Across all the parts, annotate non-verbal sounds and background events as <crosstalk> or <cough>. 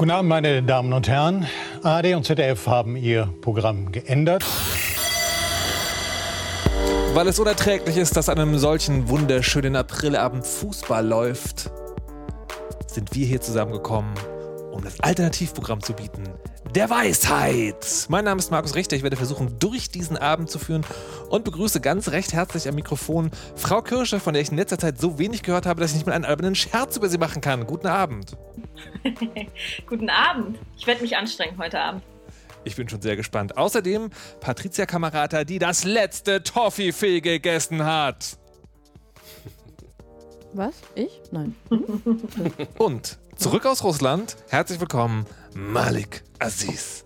Guten Abend, meine Damen und Herren. ARD und ZDF haben ihr Programm geändert. Weil es unerträglich ist, dass an einem solchen wunderschönen Aprilabend Fußball läuft, sind wir hier zusammengekommen, um das Alternativprogramm zu bieten. Der Weisheit. Mein Name ist Markus Richter. Ich werde versuchen, durch diesen Abend zu führen und begrüße ganz recht herzlich am Mikrofon Frau Kirsche, von der ich in letzter Zeit so wenig gehört habe, dass ich nicht mal einen albernen Scherz über sie machen kann. Guten Abend. <laughs> Guten Abend. Ich werde mich anstrengen heute Abend. Ich bin schon sehr gespannt. Außerdem Patricia Kamerata, die das letzte Toffifee gegessen hat. <laughs> Was? Ich? Nein. <laughs> Und zurück aus Russland, herzlich willkommen, Malik Aziz.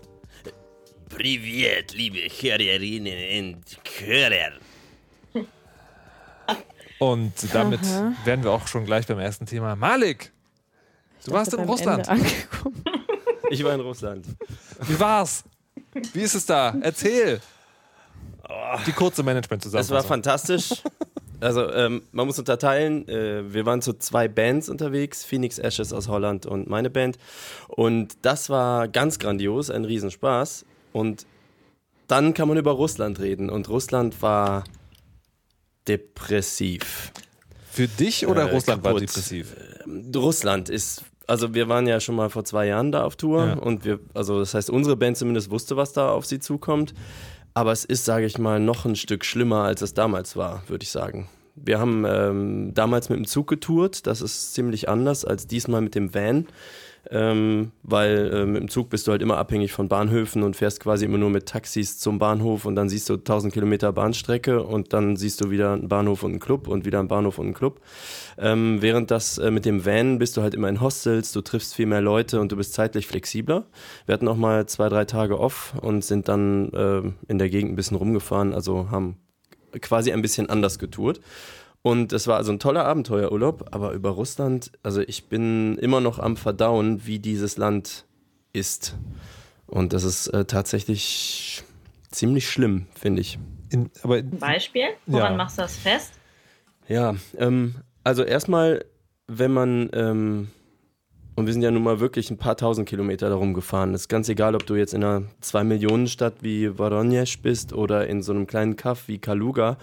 Privet, liebe Hörerinnen und Hörer. Und damit wären wir auch schon gleich beim ersten Thema. Malik, du warst in Russland. <laughs> Ich war in Russland. Wie war's? Wie ist es da? Erzähl. Die kurze Es war Management-Zusammenfassung. fantastisch. Also ähm, man muss unterteilen, äh, wir waren zu zwei Bands unterwegs, Phoenix Ashes aus Holland und meine Band. Und das war ganz grandios, ein Riesenspaß. Und dann kann man über Russland reden. Und Russland war depressiv. Für dich oder Äh, Russland war kaputt. depressiv? Russland ist, also wir waren ja schon mal vor zwei Jahren da auf Tour Ja. und wir, also das heißt, unsere Band zumindest wusste, was da auf sie zukommt. Aber es ist, sage ich mal, noch ein Stück schlimmer, als es damals war, würde ich sagen. Wir haben ähm, damals mit dem Zug getourt, das ist ziemlich anders als diesmal mit dem Van. Ähm, weil äh, mit Zug bist du halt immer abhängig von Bahnhöfen und fährst quasi immer nur mit Taxis zum Bahnhof und dann siehst du 1000 Kilometer Bahnstrecke und dann siehst du wieder einen Bahnhof und einen Club und wieder einen Bahnhof und einen Club. Ähm, während das äh, mit dem Van bist du halt immer in Hostels, du triffst viel mehr Leute und du bist zeitlich flexibler. Wir hatten auch mal zwei, drei Tage off und sind dann äh, in der Gegend ein bisschen rumgefahren, also haben quasi ein bisschen anders getourt. Und es war also ein toller Abenteuerurlaub, aber über Russland, also ich bin immer noch am Verdauen, wie dieses Land ist. Und das ist äh, tatsächlich ziemlich schlimm, finde ich. In, aber Ein Beispiel? Woran Ja. machst du das fest? Ja, ähm, also erstmal, wenn man, ähm, und wir sind ja nun mal wirklich ein paar tausend Kilometer darum gefahren. ist ganz egal, ob du jetzt in einer Zwei-Millionen-Stadt wie Voronezh bist oder in so einem kleinen Kaff wie Kaluga.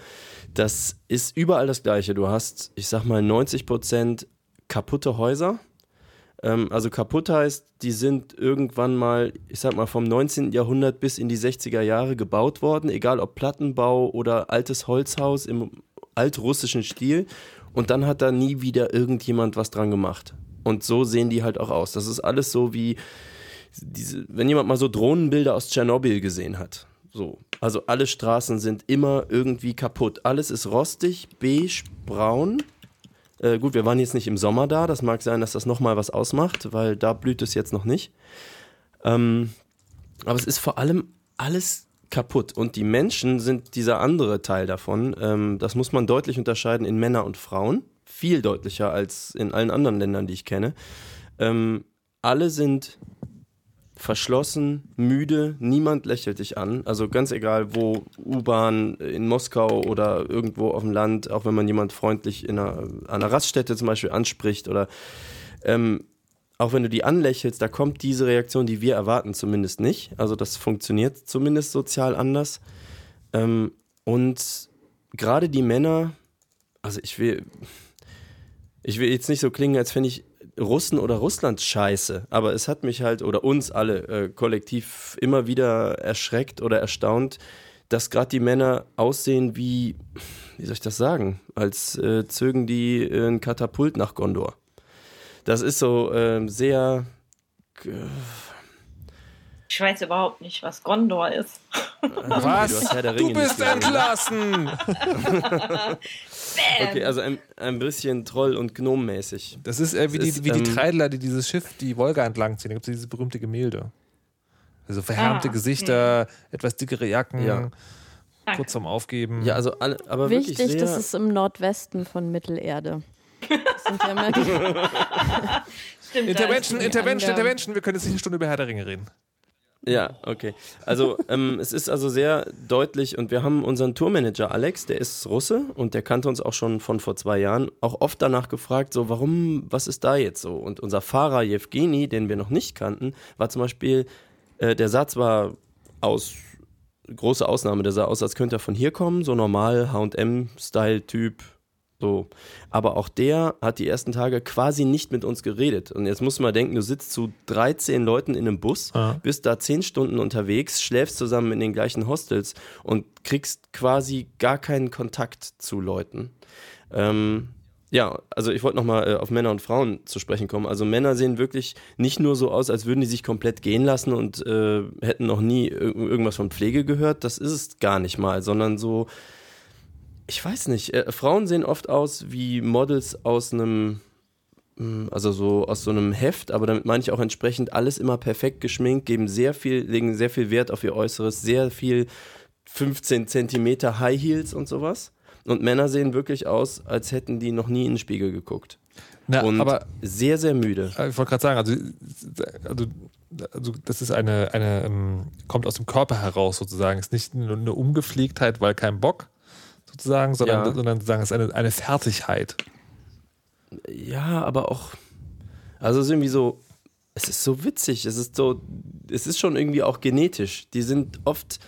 Das ist überall das Gleiche. Du hast, ich sag mal, 90 Prozent kaputte Häuser. Ähm, also kaputt heißt, die sind irgendwann mal, ich sag mal, vom 19. Jahrhundert bis in die 60er Jahre gebaut worden, egal ob Plattenbau oder altes Holzhaus im altrussischen Stil. Und dann hat da nie wieder irgendjemand was dran gemacht. Und so sehen die halt auch aus. Das ist alles so wie, diese, wenn jemand mal so Drohnenbilder aus Tschernobyl gesehen hat. So. Also alle Straßen sind immer irgendwie kaputt. Alles ist rostig, beige, braun. Äh, gut, wir waren jetzt nicht im Sommer da. Das mag sein, dass das nochmal was ausmacht, weil da blüht es jetzt noch nicht. Ähm, aber es ist vor allem alles kaputt. Und die Menschen sind dieser andere Teil davon. Ähm, das muss man deutlich unterscheiden in Männer und Frauen. Viel deutlicher als in allen anderen Ländern, die ich kenne. Ähm, alle sind verschlossen, müde, niemand lächelt dich an. Also ganz egal, wo U-Bahn in Moskau oder irgendwo auf dem Land, auch wenn man jemand freundlich in einer, an einer Raststätte zum Beispiel anspricht oder ähm, auch wenn du die anlächelst, da kommt diese Reaktion, die wir erwarten, zumindest nicht. Also das funktioniert zumindest sozial anders. Ähm, und gerade die Männer, also ich will, ich will jetzt nicht so klingen, als fände ich Russen oder Russland scheiße, aber es hat mich halt oder uns alle äh, kollektiv immer wieder erschreckt oder erstaunt, dass gerade die Männer aussehen wie, wie soll ich das sagen, als äh, zögen die äh, ein Katapult nach Gondor. Das ist so ähm, sehr. Ich weiß überhaupt nicht, was Gondor ist. was? Du bist entlassen! Okay, also ein, ein bisschen Troll- und Gnommäßig. Das ist äh, wie, Das die, ist, wie die ähm, Treidler, die dieses Schiff die Wolga entlang ziehen. Da gibt es dieses berühmte Gemälde. Also verhärmte Ah, Gesichter, etwas dickere Jacken, Ja. kurz vorm Aufgeben. Ja, also alle, aber Wichtig, wirklich sehr, das ist im Nordwesten von Mittelerde. <laughs> Das sind ja immer die, Stimmt, Intervention, Intervention, Angaben. Intervention. Wir können jetzt nicht eine Stunde über Herr der Ringe reden. Ja, okay. Also ähm, es ist also sehr deutlich und wir haben unseren Tourmanager Alex, der ist Russe und der kannte uns auch schon von vor zwei Jahren, auch oft danach gefragt, so warum, was ist da jetzt so? Und unser Fahrer Jewgeni, den wir noch nicht kannten, war zum Beispiel, äh, der Satz war aus große Ausnahme, der sah aus, als könnte er von hier kommen, so normal H&M-Style-Typ, so. Aber auch der hat die ersten Tage quasi nicht mit uns geredet. Und jetzt musst du mal denken, du sitzt zu 13 Leuten in einem Bus, Ah. bist da 10 Stunden unterwegs, schläfst zusammen in den gleichen Hostels und kriegst quasi gar keinen Kontakt zu Leuten. Ähm, ja, also ich wollte nochmal äh, auf Männer und Frauen zu sprechen kommen. Also Männer sehen wirklich nicht nur so aus, als würden die sich komplett gehen lassen und äh, hätten noch nie ir irgendwas von Pflege gehört. Das ist es gar nicht mal, sondern so, ich weiß nicht, äh, Frauen sehen oft aus wie Models aus einem, mh, also so aus so einem Heft, aber damit meine ich auch entsprechend alles immer perfekt geschminkt, geben sehr viel, legen sehr viel Wert auf ihr Äußeres, sehr viel 15 Zentimeter High Heels und sowas. Und Männer sehen wirklich aus, als hätten die noch nie in den Spiegel geguckt. Na, und aber sehr, sehr müde. äh, ich wollte gerade sagen, also, also, also das ist eine, eine ähm, kommt aus dem Körper heraus sozusagen. Ist nicht nur eine Umgepflegtheit, weil kein Bock sozusagen, sondern, Ja. sondern sozusagen ist eine, eine Fertigkeit. Ja, aber auch, also es ist irgendwie so, es ist so witzig, es ist so, es ist schon irgendwie auch genetisch. Die sind oft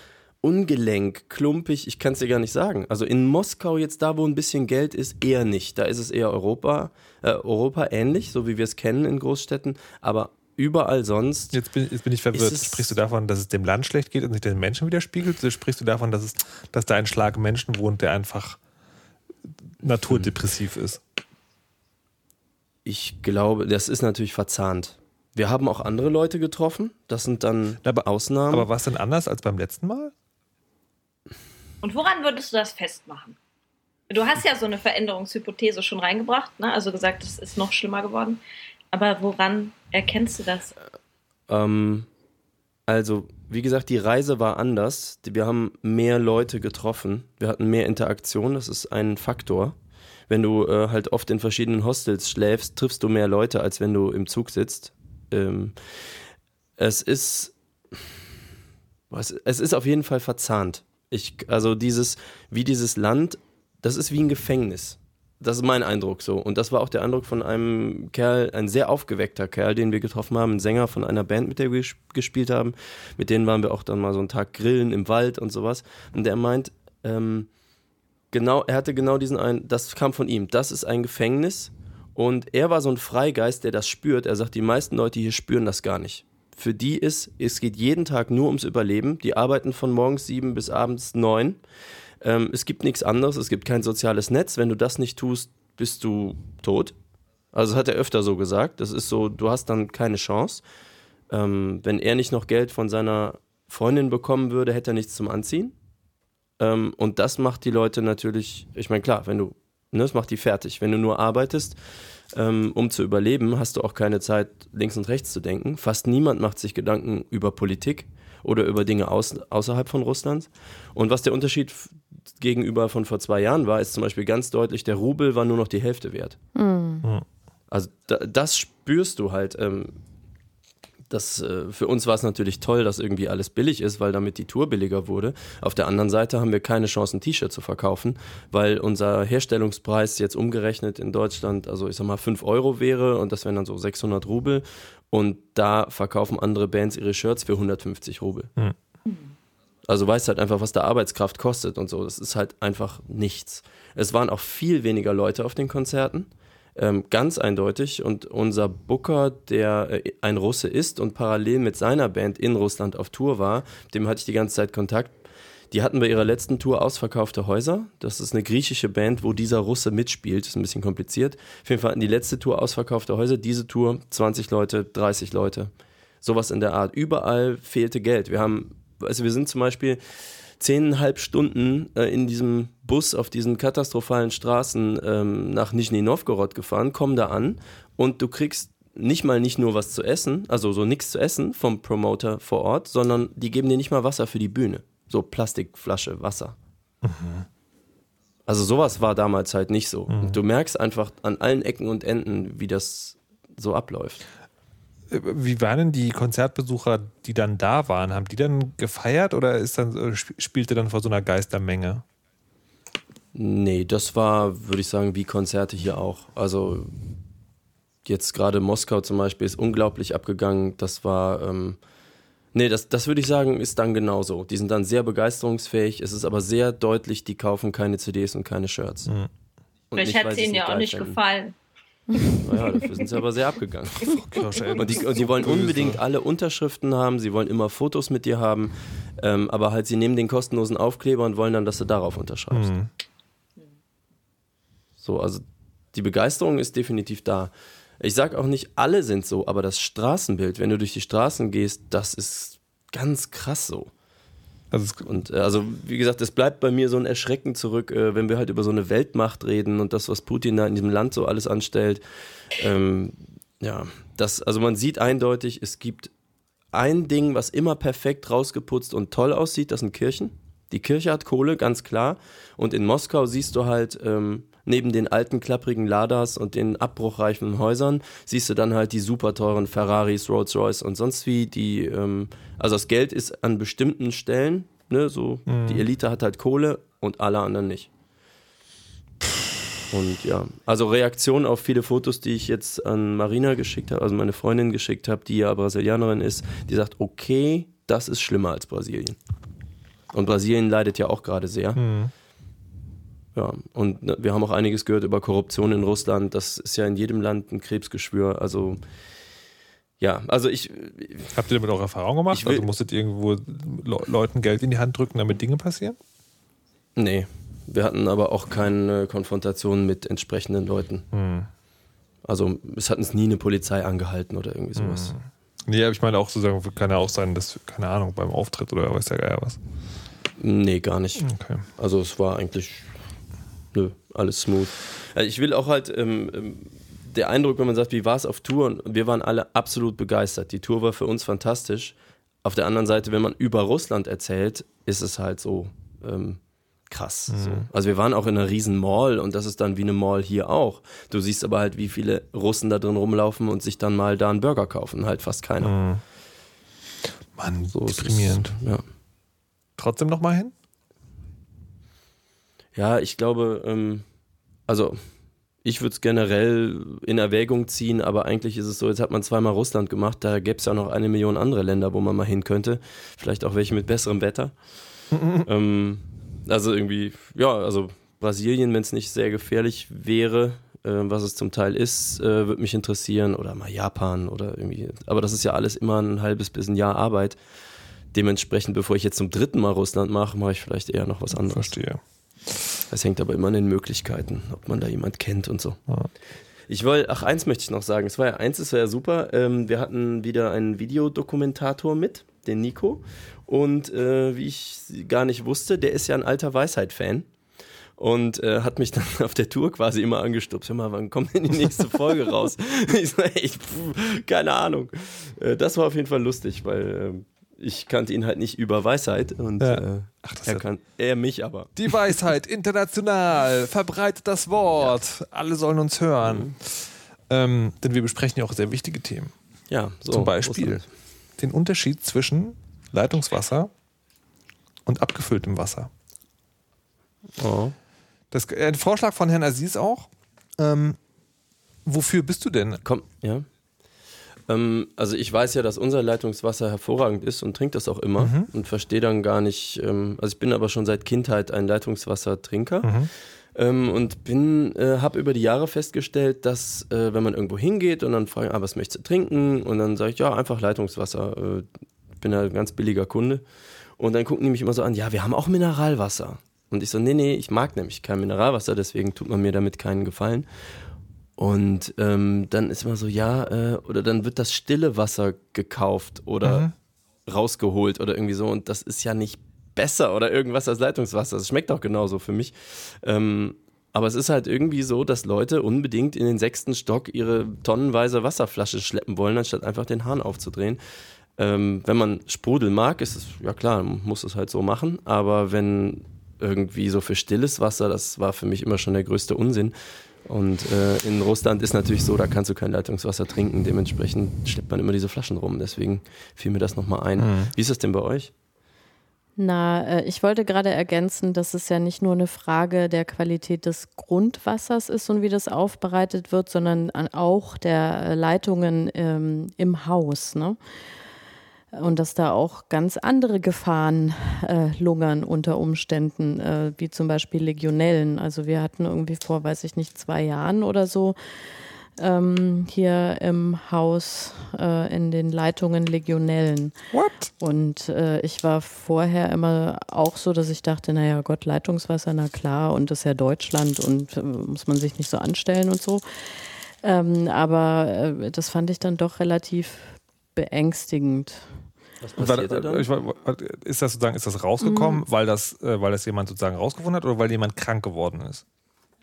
ungelenk, klumpig, ich kann es dir gar nicht sagen. Also in Moskau jetzt da, wo ein bisschen Geld ist, eher nicht. Da ist es eher Europa, äh, Europa ähnlich, so wie wir es kennen in Großstädten, aber überall sonst. Jetzt bin, jetzt bin ich verwirrt. Es- Sprichst du davon, dass es dem Land schlecht geht und sich den Menschen widerspiegelt? Oder sprichst du davon, dass, es, dass da ein Schlag Menschen wohnt, der einfach naturdepressiv ist? Ich glaube, das ist natürlich verzahnt. Wir haben auch andere Leute getroffen, das sind dann Aber- Ausnahmen. Aber was denn anders als beim letzten Mal? Und woran würdest du das festmachen? Du hast ja so eine Veränderungshypothese schon reingebracht, ne? also gesagt, es ist noch schlimmer geworden. Aber woran erkennst du das? Ähm, also, wie gesagt, die Reise war anders. Wir haben mehr Leute getroffen. Wir hatten mehr Interaktion. Das ist ein Faktor. Wenn du äh, halt oft in verschiedenen Hostels schläfst, triffst du mehr Leute, als wenn du im Zug sitzt. Ähm, es ist, es ist auf jeden Fall verzahnt. Ich, also dieses, wie dieses Land, das ist wie ein Gefängnis. Das ist mein Eindruck so. Und das war auch der Eindruck von einem Kerl, ein sehr aufgeweckter Kerl, den wir getroffen haben, ein Sänger von einer Band, mit der wir ges- gespielt haben. Mit denen waren wir auch dann mal so einen Tag grillen im Wald und sowas. Und der meint, ähm, genau, er hatte genau diesen einen, das kam von ihm. Das ist ein Gefängnis. Und er war so ein Freigeist, der das spürt. Er sagt, die meisten Leute hier spüren das gar nicht. Für die ist, es geht jeden Tag nur ums Überleben. Die arbeiten von morgens sieben bis abends neun. Ähm, es gibt nichts anderes, es gibt kein soziales Netz. Wenn du das nicht tust, bist du tot. Also das hat er öfter so gesagt. Das ist so, du hast dann keine Chance. Ähm, wenn er nicht noch Geld von seiner Freundin bekommen würde, hätte er nichts zum Anziehen. Ähm, und das macht die Leute natürlich, ich meine, klar, wenn du, ne, das macht die fertig. Wenn du nur arbeitest, ähm, um zu überleben, hast du auch keine Zeit, links und rechts zu denken. Fast niemand macht sich Gedanken über Politik oder über Dinge aus, außerhalb von Russlands. Und was der Unterschied gegenüber von vor zwei Jahren war, ist zum Beispiel ganz deutlich, der Rubel war nur noch die Hälfte wert. Also da, das spürst du halt. Ähm, das, äh, für uns war es natürlich toll, dass irgendwie alles billig ist, weil damit die Tour billiger wurde. Auf der anderen Seite haben wir keine Chance, ein T-Shirt zu verkaufen, weil unser Herstellungspreis jetzt umgerechnet in Deutschland, also ich sag mal 5 Euro wäre und das wären dann so 600 Rubel. Und da verkaufen andere Bands ihre Shirts für 150 Rubel. Hm. Also weißt halt einfach, was da Arbeitskraft kostet und so. Das ist halt einfach nichts. Es waren auch viel weniger Leute auf den Konzerten. Ähm, ganz eindeutig. Und unser Booker, der äh, ein Russe ist und parallel mit seiner Band in Russland auf Tour war, dem hatte ich die ganze Zeit Kontakt. Die hatten bei ihrer letzten Tour ausverkaufte Häuser. Das ist eine griechische Band, wo dieser Russe mitspielt. Ist ein bisschen kompliziert. Auf jeden Fall hatten die letzte Tour ausverkaufte Häuser. Diese Tour 20 Leute, 30 Leute. Sowas in der Art. Überall fehlte Geld. Wir haben, also wir sind zum Beispiel zehneinhalb Stunden äh, in diesem Bus auf diesen katastrophalen Straßen ähm, nach Nizhny Novgorod gefahren, kommen da an und du kriegst nicht mal nicht nur was zu essen, also so nichts zu essen vom Promoter vor Ort, sondern die geben dir nicht mal Wasser für die Bühne. So Plastikflasche Wasser. Also sowas war damals halt nicht so. Und du merkst einfach an allen Ecken und Enden, wie das so abläuft. Wie waren denn die Konzertbesucher, die dann da waren? Haben die dann gefeiert oder ist dann, äh, sp- spielte dann vor so einer Geistermenge? Nee, das war, würde ich sagen, wie Konzerte hier auch. Also jetzt gerade Moskau zum Beispiel ist unglaublich abgegangen. Das war, ähm, nee, das, das würde ich sagen, ist dann genauso. Die sind dann sehr begeisterungsfähig. Es ist aber sehr deutlich, die kaufen keine CDs und keine Shirts. Und Vielleicht hat es ihnen ja auch nicht gefallen. Naja, dafür sind sie aber sehr abgegangen. <laughs> Und die, und die wollen unbedingt alle Unterschriften haben, sie wollen immer Fotos mit dir haben, ähm, aber halt sie nehmen den kostenlosen Aufkleber und wollen dann, dass du darauf unterschreibst. Mhm. So, also die Begeisterung ist definitiv da. Ich sag auch nicht, alle sind so, aber das Straßenbild, wenn du durch die Straßen gehst, das ist ganz krass so. Also Und äh, also, wie gesagt, es bleibt bei mir so ein Erschrecken zurück, äh, wenn wir halt über so eine Weltmacht reden und das, was Putin da in diesem Land so alles anstellt. Ähm, ja, das, also man sieht eindeutig, es gibt ein Ding, was immer perfekt rausgeputzt und toll aussieht, das sind Kirchen. Die Kirche hat Kohle, ganz klar. Und in Moskau siehst du halt, ähm, neben den alten klapprigen Ladas und den abbruchreifen Häusern, siehst du dann halt die super teuren Ferraris, Rolls Royce und sonst wie, die, ähm, also das Geld ist an bestimmten Stellen, ne, so, die Elite hat halt Kohle und alle anderen nicht. Und ja, also Reaktion auf viele Fotos, die ich jetzt an Marina geschickt habe, also meine Freundin geschickt habe, die ja Brasilianerin ist, die sagt, okay, das ist schlimmer als Brasilien. Und Brasilien leidet ja auch gerade sehr. Ja, und ne, wir haben auch einiges gehört über Korruption in Russland. Das ist ja in jedem Land ein Krebsgeschwür. Also, ja, also ich, habt ihr damit auch Erfahrung gemacht? Will- also musstet ihr irgendwo Le Leuten Geld in die Hand drücken, damit Dinge passieren? nee, wir hatten aber auch keine Konfrontation mit entsprechenden Leuten. Also, es hat uns nie eine Polizei angehalten oder irgendwie sowas. Nee, aber ich meine auch sozusagen, kann ja auch sein, dass, keine Ahnung, beim Auftritt oder weiß der Geier was. Nee, gar nicht. Okay. Also es war eigentlich nö, alles smooth. Also ich will auch halt ähm, ähm, der Eindruck, wenn man sagt, wie war es auf Tour? Und wir waren alle absolut begeistert. Die Tour war für uns fantastisch. Auf der anderen Seite, wenn man über Russland erzählt, ist es halt so ähm, krass. So. Also wir waren auch in einer riesen Mall und das ist dann wie eine Mall hier auch. Du siehst aber halt, wie viele Russen da drin rumlaufen und sich dann mal da einen Burger kaufen. Halt fast keiner. Mann, So ist deprimierend. Ja. Trotzdem noch mal hin? Ja, ich glaube, ähm, also ich würde es generell in Erwägung ziehen, aber eigentlich ist es so, jetzt hat man zweimal Russland gemacht, da gäbe es ja noch eine Million andere Länder, wo man mal hin könnte. Vielleicht auch welche mit besserem Wetter. <laughs> ähm, also irgendwie, ja, also Brasilien, wenn es nicht sehr gefährlich wäre, äh, was es zum Teil ist, äh, würde mich interessieren. Oder mal Japan oder irgendwie. Aber das ist ja alles immer ein halbes bis ein Jahr Arbeit. Dementsprechend, bevor ich jetzt zum dritten Mal Russland mache, mache ich vielleicht eher noch was anderes. Verstehe. Es hängt aber immer an den Möglichkeiten, ob man da jemand kennt und so. Ja. Ich wollte, ach, eins möchte ich noch sagen. Es war ja eins, es war ja super. Ähm, wir hatten wieder einen Videodokumentator mit, den Nico. Und äh, wie ich gar nicht wusste, der ist ja ein alter Weisheit-Fan. Und äh, hat mich dann <laughs> auf der Tour quasi immer angestupst. Hör mal, wann kommt denn die nächste Folge raus? <laughs> ich so, ey, pff, keine Ahnung. Äh, das war auf jeden Fall lustig, weil ähm, ich kannte ihn halt nicht über Weisheit und Ja. äh, Ach, er, ja- kann, er mich aber. Die Weisheit, <laughs> international, verbreitet das Wort. Alle sollen uns hören. Ähm, denn wir besprechen ja auch sehr wichtige Themen. Ja, so. Zum Beispiel den Unterschied zwischen Leitungswasser und abgefülltem Wasser. Oh. Das, äh, ein Vorschlag von Herrn Aziz auch. Ähm, wofür bist du denn? Komm, ja. Ähm, also ich weiß ja, dass unser Leitungswasser hervorragend ist und trinke das auch immer Mhm. und verstehe dann gar nicht, ähm, also ich bin aber schon seit Kindheit ein Leitungswassertrinker Mhm. ähm, und bin, äh, habe über die Jahre festgestellt, dass äh, wenn man irgendwo hingeht und dann fragen, ah, was möchtest du trinken? Und dann sage ich, ja, einfach Leitungswasser. Äh, ich bin ja ein ganz billiger Kunde. Und dann gucken die mich immer so an, ja, wir haben auch Mineralwasser. Und ich so, nee, nee, ich mag nämlich kein Mineralwasser, deswegen tut man mir damit keinen Gefallen. Und ähm, dann ist immer so, ja, äh, oder dann wird das stille Wasser gekauft oder rausgeholt oder irgendwie so. Und das ist ja nicht besser oder irgendwas als Leitungswasser. Das schmeckt auch genauso für mich. Ähm, aber es ist halt irgendwie so, dass Leute unbedingt in den sechsten Stock ihre tonnenweise Wasserflasche schleppen wollen, anstatt einfach den Hahn aufzudrehen. Ähm, wenn man Sprudel mag, ist es, ja klar, man muss es halt so machen. Aber wenn irgendwie so für stilles Wasser, das war für mich immer schon der größte Unsinn. Und äh, in Russland ist natürlich so, da kannst du kein Leitungswasser trinken. Dementsprechend schleppt man immer diese Flaschen rum. Deswegen fiel mir das nochmal ein. Mhm. Wie ist das denn bei euch? Na, äh, ich wollte gerade ergänzen, dass es ja nicht nur eine Frage der Qualität des Grundwassers ist und wie das aufbereitet wird, sondern auch der äh, Leitungen ähm, im Haus. Ne? Und dass da auch ganz andere Gefahren äh, lungern unter Umständen, äh, wie zum Beispiel Legionellen. Also wir hatten irgendwie vor, weiß ich nicht, zwei Jahren oder so ähm, hier im Haus äh, in den Leitungen Legionellen. What? Und äh, ich war vorher immer auch so, dass ich dachte, naja Gott, Leitungswasser, na klar, und das ist ja Deutschland und äh, muss man sich nicht so anstellen und so. Ähm, aber äh, das fand ich dann doch relativ beängstigend. Was war, passiert da dann? war, ist das sozusagen, ist das rausgekommen, Mhm. weil das, äh, weil das jemand sozusagen rausgefunden hat oder weil jemand krank geworden ist?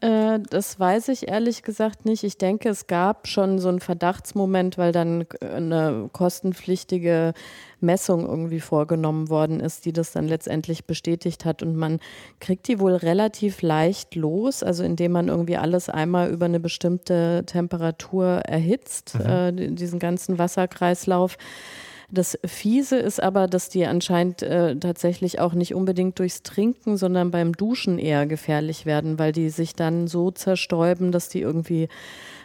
Äh, das weiß ich ehrlich gesagt nicht. Ich denke, es gab schon so einen Verdachtsmoment, weil dann äh, eine kostenpflichtige Messung irgendwie vorgenommen worden ist, die das dann letztendlich bestätigt hat. Und man kriegt die wohl relativ leicht los, also indem man irgendwie alles einmal über eine bestimmte Temperatur erhitzt, äh, die- diesen ganzen Wasserkreislauf. Das Fiese ist aber, dass die anscheinend äh, tatsächlich auch nicht unbedingt durchs Trinken, sondern beim Duschen eher gefährlich werden, weil die sich dann so zerstäuben, dass die irgendwie,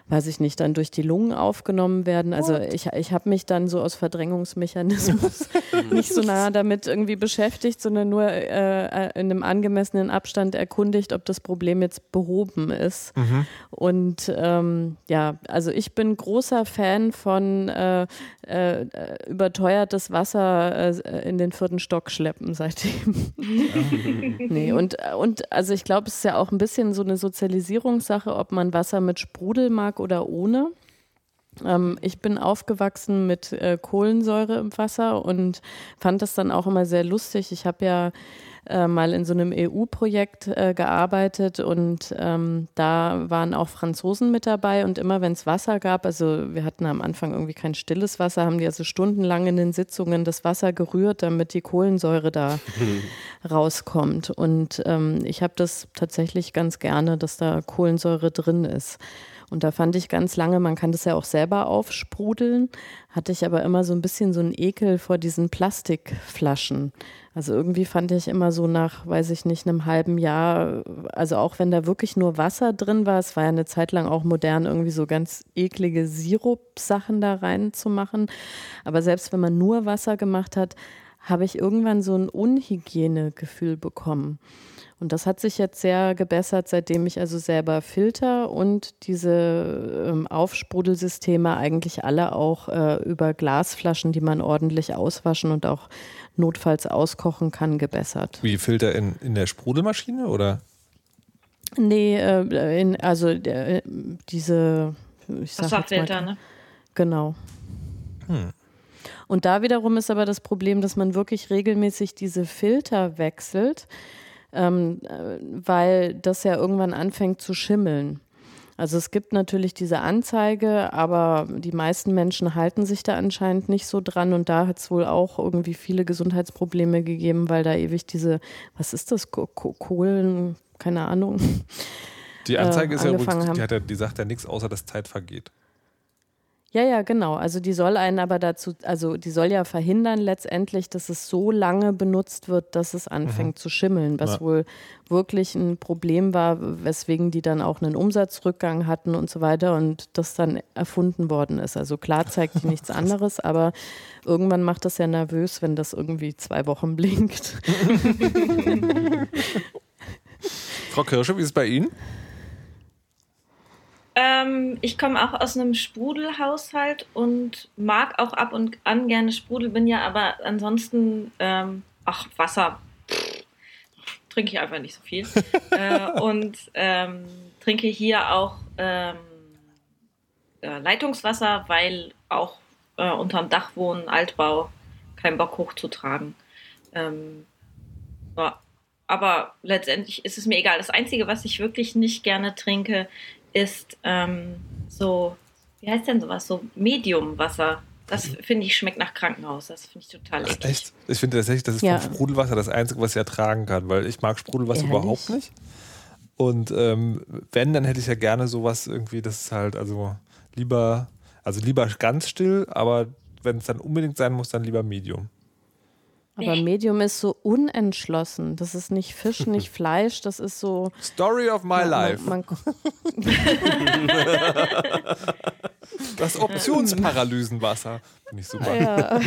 weiß ich nicht, dann durch die Lungen aufgenommen werden. Also ich, ich habe mich dann so aus Verdrängungsmechanismus <laughs> nicht so nah damit irgendwie beschäftigt, sondern nur äh, in einem angemessenen Abstand erkundigt, ob das Problem jetzt behoben ist. Und ähm, ja, also ich bin großer Fan von äh, äh, überteuertes Wasser äh, in den vierten Stock schleppen seitdem. <laughs> nee, und, und also ich glaube, es ist ja auch ein bisschen so eine Sozialisierungssache, ob man Wasser mit Sprudel mag oder ohne. Ähm, ich bin aufgewachsen mit äh, Kohlensäure im Wasser und fand das dann auch immer sehr lustig. Ich habe ja äh, mal in so einem EU-Projekt äh, gearbeitet und ähm, da waren auch Franzosen mit dabei und immer wenn es Wasser gab, also wir hatten am Anfang irgendwie kein stilles Wasser, haben die also stundenlang in den Sitzungen das Wasser gerührt, damit die Kohlensäure da <laughs> rauskommt. Und ähm, ich habe das tatsächlich ganz gerne, dass da Kohlensäure drin ist. Und da fand ich ganz lange, man kann das ja auch selber aufsprudeln, hatte ich aber immer so ein bisschen so einen Ekel vor diesen Plastikflaschen. Also irgendwie fand ich immer so nach, weiß ich nicht, einem halben Jahr, also auch wenn da wirklich nur Wasser drin war, es war ja eine Zeit lang auch modern, irgendwie so ganz eklige Sirup-Sachen da reinzumachen. Aber selbst wenn man nur Wasser gemacht hat, habe ich irgendwann so ein Unhygienegefühl bekommen. Und das hat sich jetzt sehr gebessert, seitdem ich also selber Filter und diese ähm, Aufsprudelsysteme eigentlich alle auch äh, über Glasflaschen, die man ordentlich auswaschen und auch notfalls auskochen kann, gebessert. Wie Filter in, in der Sprudelmaschine oder? Nee, äh, in, also äh, diese, ich sag jetzt mal, Wasserfilter, ne? Genau. Hm. Und da wiederum ist aber das Problem, dass man wirklich regelmäßig diese Filter wechselt, ähm, äh, weil das ja irgendwann anfängt zu schimmeln. Also es gibt natürlich diese Anzeige, aber die meisten Menschen halten sich da anscheinend nicht so dran und da hat es wohl auch irgendwie viele Gesundheitsprobleme gegeben, weil da ewig diese, was ist das, Ko- Ko- Kohlen, keine Ahnung. Die Anzeige äh, ist ja übrigens, die, ja, die sagt ja nichts, außer dass Zeit vergeht. Ja, ja, genau. Also die soll einen aber dazu, also die soll ja verhindern letztendlich, dass es so lange benutzt wird, dass es anfängt zu schimmeln, was Ja. wohl wirklich ein Problem war, weswegen die dann auch einen Umsatzrückgang hatten und so weiter und das dann erfunden worden ist. Also klar zeigt die nichts <laughs> anderes, aber irgendwann macht das ja nervös, wenn das irgendwie zwei Wochen <laughs> blinkt. <laughs> Frau Kirsche, wie ist es bei Ihnen? Ähm, ich komme auch aus einem Sprudelhaushalt und mag auch ab und an gerne Sprudel, bin ja aber ansonsten, ähm, ach, Wasser pff, trinke ich einfach nicht so viel. <laughs> äh, und ähm, trinke hier auch ähm, äh, Leitungswasser, weil auch äh, unterm Dach wohnen, Altbau, kein Bock hochzutragen. Ähm, ja. Aber letztendlich ist es mir egal. Das Einzige, was ich wirklich nicht gerne trinke, ist ähm, so, wie heißt denn sowas? So Mediumwasser. Das finde ich schmeckt nach Krankenhaus. Das finde ich total eklig. Echt? Ich finde tatsächlich, das ist Ja. vom Sprudelwasser das Einzige, was ich ertragen kann, weil ich mag Sprudelwasser Ehrlich? überhaupt nicht. Und ähm, wenn, dann hätte ich ja gerne sowas irgendwie, das ist halt, also lieber, also lieber ganz still, aber wenn es dann unbedingt sein muss, dann lieber Medium. Aber Nee. Medium ist so unentschlossen. Das ist nicht Fisch, <laughs> nicht Fleisch, das ist so. Story of my life. Man, man, <laughs> Das Optionsparalysenwasser. Finde ich super. ja,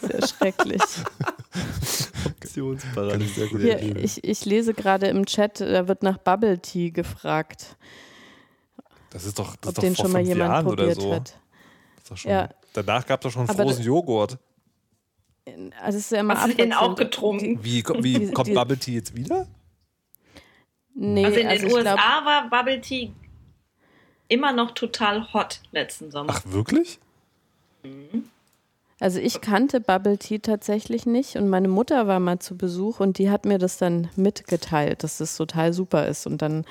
sehr schrecklich. Gut. Hier, ich, ich lese gerade im Chat, da wird nach Bubble Tea gefragt, Das ist doch, das ob ist doch den vor schon mal jemand Jahren oder probiert so. hat. Das ist doch schon, Ja. Danach gab es doch schon Aber Frozen Joghurt. Also es ist ja immer Hast du den auch getrunken? Wie, wie Die- kommt die- Bubble Tea jetzt wieder? Nee, Also in den ich USA glaub, war Bubble Tea immer noch total hot letzten Sommer. Ach, wirklich? Also ich kannte Bubble Tea tatsächlich nicht und meine Mutter war mal zu Besuch und die hat mir das dann mitgeteilt, dass das total super ist. Und dann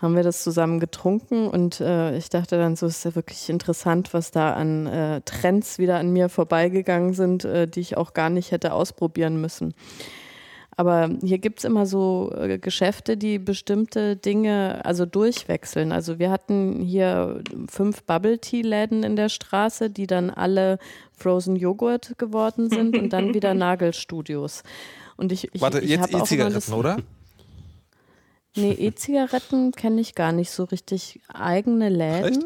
haben wir das zusammen getrunken und äh, ich dachte dann so, ist ja wirklich interessant, was da an äh, Trends wieder an mir vorbeigegangen sind, äh, die ich auch gar nicht hätte ausprobieren müssen. Aber hier gibt es immer so äh, Geschäfte, die bestimmte Dinge also durchwechseln. Also wir hatten hier fünf Bubble Tea Läden in der Straße, die dann alle Frozen Joghurt geworden sind und dann <laughs> wieder Nagelstudios. Und ich, ich, Warte, ich jetzt E-Zigaretten, das- oder? Nee, E-Zigaretten kenne ich gar nicht so richtig. Eigene Läden? Echt?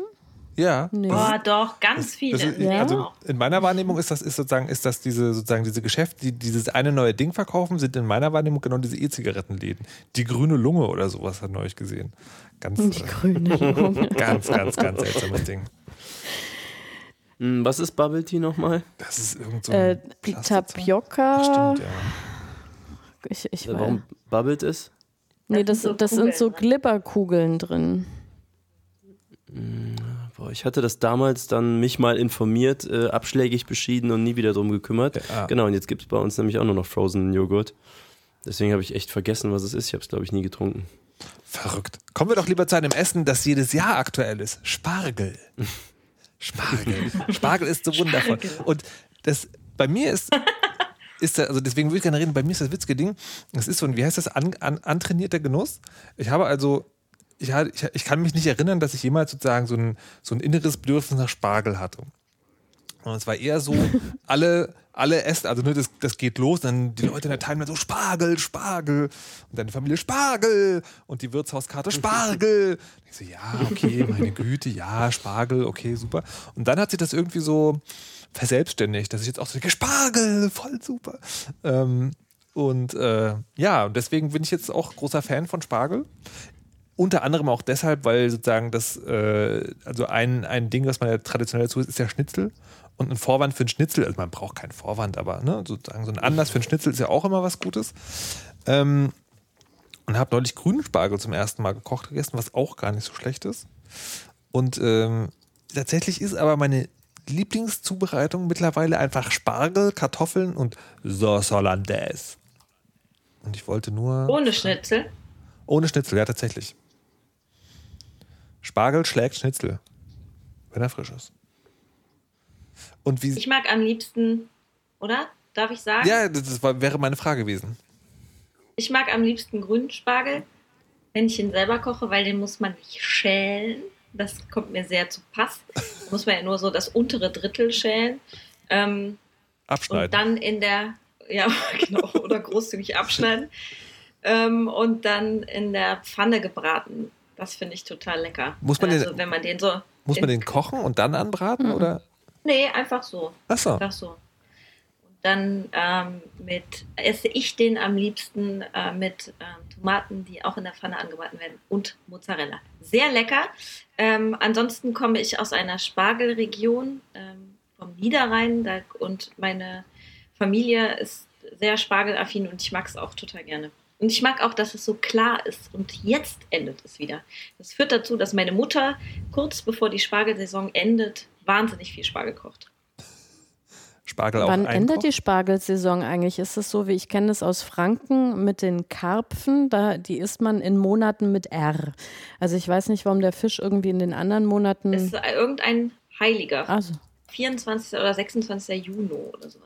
Ja. Nee. Boah, doch, ganz viele. Das ist, Ja? Also in meiner Wahrnehmung ist das ist sozusagen ist das diese sozusagen diese Geschäfte, die dieses eine neue Ding verkaufen, sind in meiner Wahrnehmung genau diese E-Zigarettenläden. Die grüne Lunge oder sowas hat neulich gesehen. Ganz Die äh, grüne Lunge. <laughs> ganz ganz ganz seltsames Ding. Hm, Was ist Bubble Tea nochmal? Das ist irgend so Äh. Tapioca. Ach, stimmt, ja. Ich, ich Äh, weiß. Warum bubbelt es? Nee, Das das, sind so das sind so ne? Glibberkugeln drin. Boah, ich hatte das damals dann mich mal informiert, äh, abschlägig beschieden und nie wieder drum gekümmert. Ja. Genau, und jetzt gibt es bei uns nämlich auch nur noch Frozen Joghurt. Deswegen habe ich echt vergessen, was es ist. Ich habe es, glaube ich, nie getrunken. Verrückt. Kommen wir doch lieber zu einem Essen, das jedes Jahr aktuell ist. Spargel. Spargel. <laughs> Spargel ist so wundervoll. Und das bei mir ist, <laughs> ist der, also deswegen würde ich gerne reden, bei mir ist das witzige Ding, das ist so ein, wie heißt das, an, an, antrainierter Genuss. Ich habe also, ich, ich, ich kann mich nicht erinnern, dass ich jemals sozusagen so ein, so ein inneres Bedürfnis nach Spargel hatte. Und es war eher so, <laughs> alle, alle essen, also ne, das, das geht los, dann die Leute in der Timeline so Spargel, Spargel und deine Familie Spargel und die Wirtshauskarte Spargel. <laughs> Ich so, ja, okay, meine Güte, ja, Spargel, okay, super. Und dann hat sich das irgendwie so verselbstständigt, dass ich jetzt auch so denke, Spargel, voll super. Ähm, und äh, ja, und deswegen bin ich jetzt auch großer Fan von Spargel. Unter anderem auch deshalb, weil sozusagen das, äh, also ein, ein Ding, was man ja traditionell dazu ist, ist ja Schnitzel. Und ein Vorwand für ein Schnitzel, also man braucht keinen Vorwand, aber ne, sozusagen so ein Anlass für ein Schnitzel ist ja auch immer was Gutes. Ähm, und habe neulich grünen Spargel zum ersten Mal gekocht gegessen, was auch gar nicht so schlecht ist. Und ähm, tatsächlich ist aber meine Lieblingszubereitung mittlerweile einfach Spargel, Kartoffeln und Sauce Hollandaise. Und ich wollte nur. Ohne Schnitzel. Ohne Schnitzel, ja, tatsächlich. Spargel schlägt Schnitzel. Wenn er frisch ist. Und wie. Ich mag am liebsten, oder? Darf ich sagen? ja, das war, wäre meine Frage gewesen. Ich mag am liebsten grünen Spargel, wenn ich ihn selber koche, weil den muss man nicht schälen. Das kommt mir sehr zu Pass. Da muss man ja nur so das untere Drittel schälen. Ähm, Abschneiden. und dann in der, ja, <laughs> genau, oder großzügig abschneiden. Ähm, und dann in der Pfanne gebraten. Das finde ich total lecker. Muss man den- also, wenn man den so. Muss man den kochen und dann anbraten? Oder? Nee, einfach so. Achso. Einfach so. Und dann ähm, mit, esse ich den am liebsten äh, mit ähm, Tomaten, die auch in der Pfanne angebraten werden und Mozzarella. Sehr lecker. Ähm, ansonsten komme ich aus einer Spargelregion ähm, vom Niederrhein da, und meine Familie ist sehr spargelaffin und ich mag es auch total gerne. Und ich mag auch, dass es so klar ist und jetzt endet es wieder. Das führt dazu, dass meine Mutter kurz bevor die Spargelsaison endet, wahnsinnig viel Spargel kocht. Spargel auch Wann endet die? Spargelsaison eigentlich? Ist es so, wie ich kenne es aus Franken mit den Karpfen, da, die isst man in Monaten mit R. Also ich weiß nicht, warum der Fisch irgendwie in den anderen Monaten. Es ist irgendein Heiliger. also, 24. oder 26. Juni oder sowas.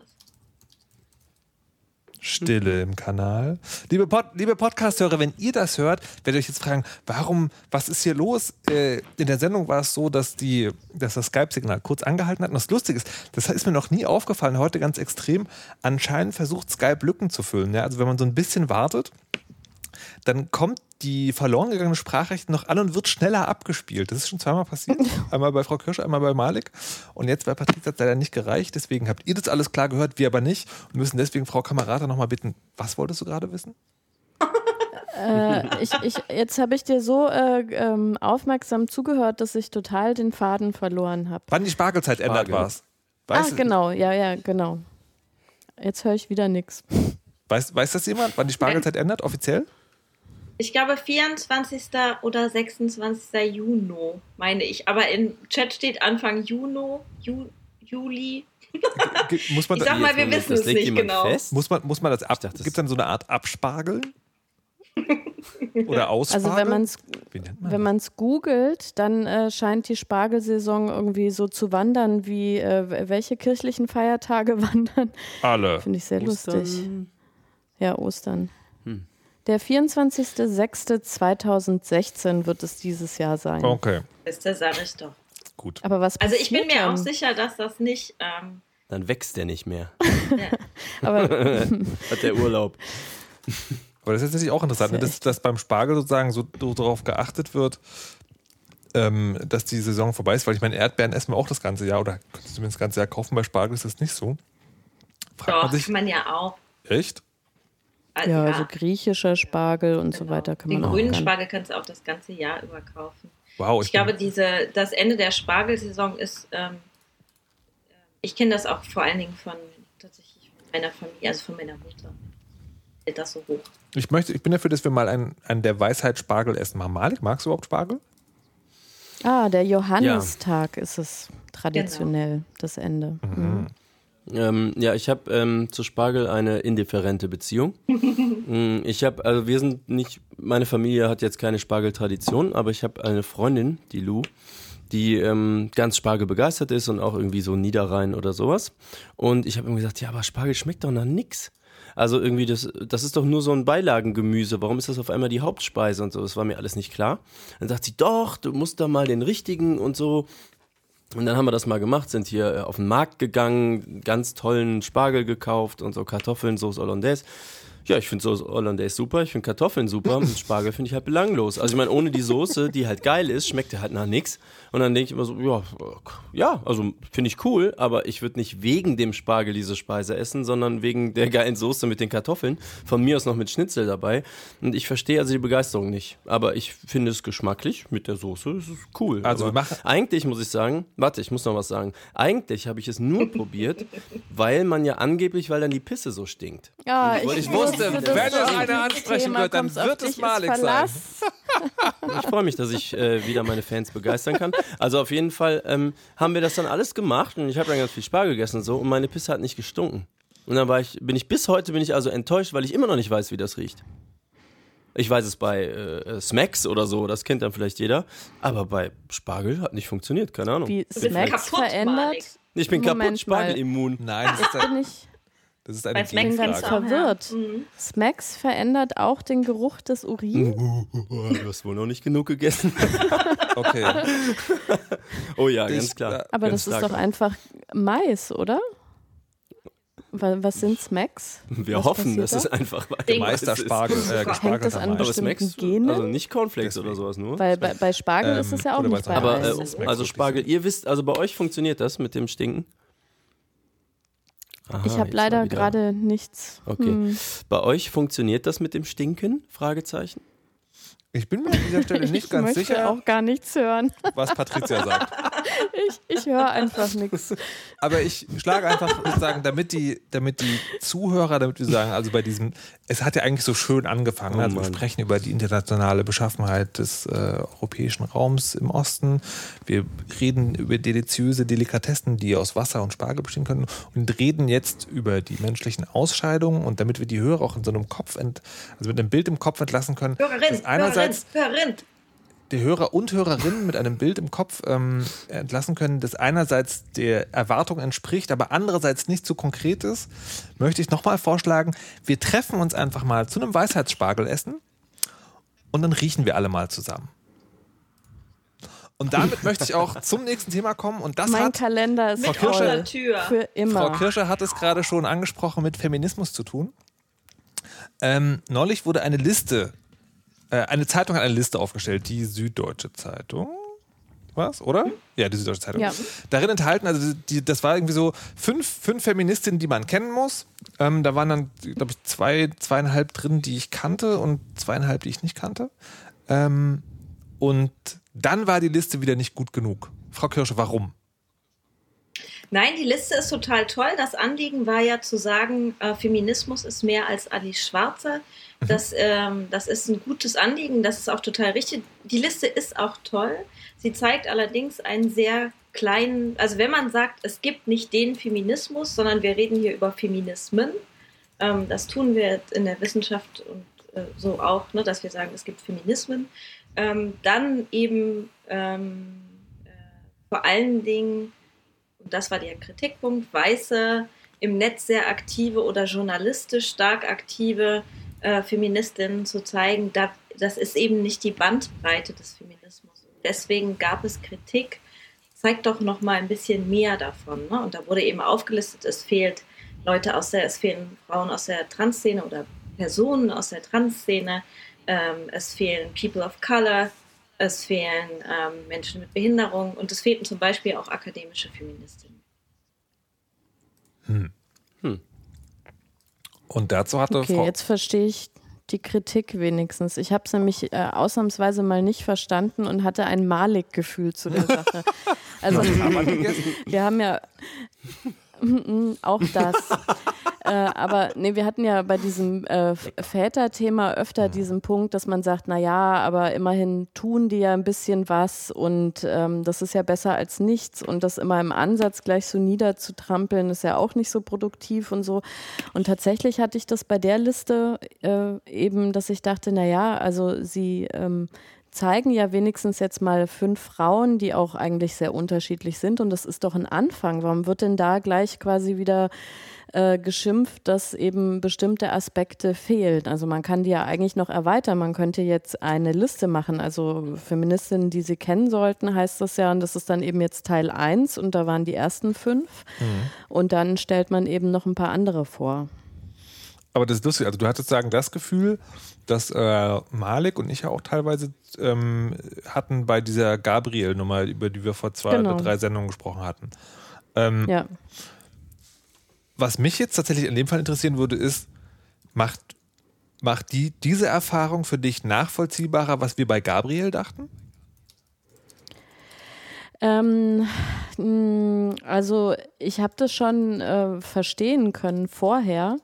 Stille im Kanal. Liebe, Pod, liebe Podcast-Hörer, wenn ihr das hört, werdet ihr euch jetzt fragen, warum, was ist hier los? Äh, in der Sendung war es so, dass, die, dass das Skype-Signal kurz angehalten hat. Und das Lustige ist, das ist mir noch nie aufgefallen, heute ganz extrem. Anscheinend versucht Skype Lücken zu füllen. Ja? Also wenn man so ein bisschen wartet, dann kommt die verloren gegangene Sprachrechte noch an und wird schneller abgespielt. Das ist schon zweimal passiert. <laughs> Einmal bei Frau Kirsch, einmal bei Malik. Und jetzt bei Patrick hat es leider nicht gereicht. Deswegen habt ihr das alles klar gehört, wir aber nicht. Und müssen deswegen Frau Kamerata nochmal bitten. Was wolltest du gerade wissen? Äh, ich, ich, jetzt habe ich dir so äh, ähm, aufmerksam zugehört, dass ich total den Faden verloren habe. Wann die Spargelzeit Spargel. ändert, war es. Ah, genau, ja, ja, genau. Jetzt höre ich wieder nichts. Weiß, weiß das jemand, wann die Spargelzeit ändert, offiziell? Ich glaube 24. oder 26. Juni, meine ich. Aber im Chat steht Anfang Juni, Ju, Juli. Muss man, <laughs> Ich sag mal, wir wissen das es nicht genau. Fest? muss man, muss man das ab? Gibt es dann so eine Art Abspargeln? <laughs> Oder Ausspargeln? Also wenn man es wenn man's googelt, dann äh, scheint die Spargelsaison irgendwie so zu wandern, wie äh, welche kirchlichen Feiertage <laughs> wandern. Alle. Finde ich sehr lustig. Ostern. Ja, Ostern. Hm. Der 24.06.2016 wird es dieses Jahr sein. Okay, Ist das sag ich doch. gut. Aber was Also ich bin mir auch dann? sicher, dass das nicht. Ähm, Dann wächst der nicht mehr. <laughs> Aber <laughs> Hat der Urlaub. <laughs> Aber das ist natürlich auch interessant, Das ne? ja dass, dass beim Spargel sozusagen so, so darauf geachtet wird, ähm, dass die Saison vorbei ist, weil ich meine, Erdbeeren essen wir auch das ganze Jahr oder könntest du zumindest das ganze Jahr kaufen. Bei Spargel ist das nicht so. Fragt doch, man sich, kann man ja auch. echt? Also, ja, so griechischer Spargel und so genau. weiter kann Den man auch. grünen gar- Spargel kannst du auch das ganze Jahr über kaufen. Wow, Ich, bin- glaube, diese, das Ende der Spargelsaison ist, ähm, ich kenne das auch vor allen Dingen von tatsächlich von meiner Familie, also von meiner Mutter. Das so hoch. ich, möchte, ich bin dafür, dass wir mal einen, einen der Weisheit Spargel essen machen. Malik, magst du überhaupt Spargel? Ah, der Johannistag ist es traditionell, Genau. das Ende. Mhm. Ähm, ja, ich habe ähm, zu Spargel eine indifferente Beziehung. <laughs> Mm, ich habe, also wir sind nicht, meine Familie hat jetzt keine Spargeltradition, aber ich habe eine Freundin, die Lou, die ähm, ganz Spargel begeistert ist und auch irgendwie so Niederrhein oder sowas. Und ich habe ihm gesagt, ja, aber Spargel schmeckt doch nach nix. Also irgendwie, das, das ist doch nur so ein Beilagengemüse. Warum ist das auf einmal die Hauptspeise und so? Das war mir alles nicht klar. Dann sagt sie, doch, du musst da mal den richtigen und so. Und dann haben wir das mal gemacht, sind hier äh, auf den Markt gegangen, ganz tollen Spargel gekauft und so Kartoffeln, Sauce Hollandaise. Ja, ich finde Sauce Hollandaise super, ich finde Kartoffeln super und Spargel finde ich halt belanglos. Also ich meine, ohne die Soße, die halt geil ist, schmeckt der halt nach nix. Und dann denke ich immer so, ja, ja, also finde ich cool, aber ich würde nicht wegen dem Spargel diese Speise essen, sondern wegen der geilen Soße mit den Kartoffeln. Von mir aus noch mit Schnitzel dabei. Und ich verstehe also die Begeisterung nicht. Aber ich finde es geschmacklich mit der Soße, es ist cool. Also aber wir machen- eigentlich muss ich sagen, warte, ich muss noch was sagen. Eigentlich habe ich es nur probiert, weil man ja angeblich, weil dann die Pisse so stinkt. Ja, Ich ich wusste, dass wenn es einer dieses ansprechen Thema wird, dann wird es Malik sein. <laughs> Ich freue mich, dass ich äh, wieder meine Fans begeistern kann. Also auf jeden Fall ähm, haben wir das dann alles gemacht und ich habe dann ganz viel Spargel gegessen und so und meine Pisse hat nicht gestunken. Und dann war ich, bin ich bis heute bin ich also enttäuscht, weil ich immer noch nicht weiß, wie das riecht. Ich weiß es bei äh, Smacks oder so, das kennt dann vielleicht jeder. Aber bei Spargel hat nicht funktioniert, keine Ahnung. Wie Smacks verändert. Ich bin Moment kaputt Spargelimmun. Nein, das ist, ich, das ist eine Bei Smacks bin ganz Gegenfrage. Gegenfrage. verwirrt. Mhm. Smacks verändert auch den Geruch des Urins. Du hast wohl noch nicht genug gegessen. <laughs> Okay. Oh ja, Ich- ganz klar. äh, Aber ganz das ist stark. doch einfach Mais, oder? Wa- Was sind Smacks? Wir Was hoffen, dass da? es einfach Ding. Meisterspargel, äh, Hängt das an. Aber bestimmten Smacks, Gene? also nicht Cornflakes oder sowas nur. Weil bei, bei Spargel ist es ja auch Ähm, nicht bei Aber äh, das also Spargel, ihr wisst, also bei euch funktioniert das mit dem Stinken? Aha, Ich habe leider gerade nichts. Okay. Hm. Bei euch funktioniert das mit dem Stinken? Fragezeichen. Ich bin mir an dieser Stelle nicht <laughs> ich ganz möchte sicher, auch gar nichts hören. was Patricia sagt. <laughs> Ich, ich höre einfach nichts. Aber ich schlage einfach sozusagen, damit die, damit die Zuhörer, damit wir sagen, also bei diesem, es hat ja eigentlich so schön angefangen. Oh also wir sprechen über die internationale Beschaffenheit des äh, europäischen Raums im Osten. Wir reden über deliziöse Delikatessen, die aus Wasser und Spargel bestehen können und reden jetzt über die menschlichen Ausscheidungen und damit wir die Hörer auch in so einem Kopf, ent, also mit einem Bild im Kopf entlassen können. Hörerin, dass einerseits Hörerin. die Hörer und Hörerinnen mit einem Bild im Kopf ähm, entlassen können, das einerseits der Erwartung entspricht, aber andererseits nicht so konkret ist, möchte ich nochmal vorschlagen, wir treffen uns einfach mal zu einem Weisheitsspargel essen und dann riechen wir alle mal zusammen. Und damit möchte ich auch <laughs> zum nächsten Thema kommen. Und das mein hat Kalender ist offener Tür. Für immer. Frau Kirsche hat es gerade schon angesprochen mit Feminismus zu tun. Ähm, neulich wurde eine Liste, eine Zeitung hat eine Liste aufgestellt, die Süddeutsche Zeitung. Was, oder? Ja, die Süddeutsche Zeitung. Ja. Darin enthalten, also die, das war irgendwie so fünf, fünf Feministinnen, die man kennen muss. Ähm, da waren dann, glaube ich, zwei, zweieinhalb drin, die ich kannte und zweieinhalb, die ich nicht kannte. Ähm, und dann war die Liste wieder nicht gut genug. Frau Kirsche, warum? Nein, die Liste ist total toll. Das Anliegen war ja zu sagen, äh, Feminismus ist mehr als Alice Schwarzer. Das, ähm, das ist ein gutes Anliegen, das ist auch total richtig. Die Liste ist auch toll. Sie zeigt allerdings einen sehr kleinen, also wenn man sagt, es gibt nicht den Feminismus, sondern wir reden hier über Feminismen, ähm, das tun wir in der Wissenschaft und äh, so auch, ne, dass wir sagen, es gibt Feminismen, ähm, dann eben ähm, äh, vor allen Dingen und das war der Kritikpunkt, weiße, im Netz sehr aktive oder journalistisch stark aktive äh, Feministinnen zu zeigen, da, das ist eben nicht die Bandbreite des Feminismus. Deswegen gab es Kritik, zeigt doch noch mal ein bisschen mehr davon. Ne? Und da wurde eben aufgelistet, es fehlt Leute aus der, es fehlen Frauen aus der Transszene oder Personen aus der Transszene, ähm, es fehlen People of Color, es fehlen ähm, Menschen mit Behinderung und es fehlten zum Beispiel auch akademische Feministinnen. Und dazu hatte Okay, Frau. jetzt verstehe ich die Kritik wenigstens. Ich habe es nämlich äh, ausnahmsweise mal nicht verstanden und hatte ein Malik-Gefühl zu der Sache. <laughs> Also wir haben ja auch das. <laughs> äh, aber nee, wir hatten ja bei diesem äh, Väter-Thema öfter diesen Punkt, dass man sagt, na ja, aber immerhin tun die ja ein bisschen was und ähm, das ist ja besser als nichts und das immer im Ansatz gleich so niederzutrampeln ist ja auch nicht so produktiv und so. Und tatsächlich hatte ich das bei der Liste äh, eben, dass ich dachte, na ja, also sie ähm, zeigen ja wenigstens jetzt mal fünf Frauen, die auch eigentlich sehr unterschiedlich sind. Und das ist doch ein Anfang. Warum wird denn da gleich quasi wieder äh, geschimpft, dass eben bestimmte Aspekte fehlen? Also man kann die ja eigentlich noch erweitern. Man könnte jetzt eine Liste machen. Also Feministinnen, die sie kennen sollten, heißt das ja. Und das ist dann eben jetzt Teil 1 und da waren die ersten fünf. Und dann stellt man eben noch ein paar andere vor. Aber das ist lustig. Also du hattest sagen das Gefühl, dass äh, Malik und ich ja auch teilweise ähm, hatten bei dieser Gabriel-Nummer, über die wir vor zwei Genau. oder drei Sendungen gesprochen hatten. Ähm, Ja. Was mich jetzt tatsächlich in dem Fall interessieren würde, ist, macht, macht die, diese Erfahrung für dich nachvollziehbarer, was wir bei Gabriel dachten? Ähm, mh, also ich habe das schon äh, verstehen können vorher,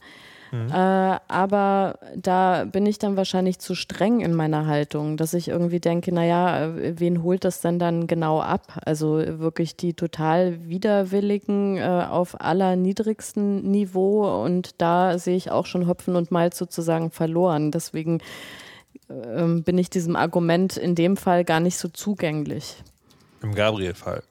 äh, aber da bin ich dann wahrscheinlich zu streng in meiner Haltung, dass ich irgendwie denke, naja, äh, wen holt das denn dann genau ab? Also wirklich die total widerwilligen äh, auf allerniedrigstem Niveau und da sehe ich auch schon Hopfen und Malz sozusagen verloren. Deswegen ähm, bin ich diesem Argument in dem Fall gar nicht so zugänglich. Im Gabriel-Fall.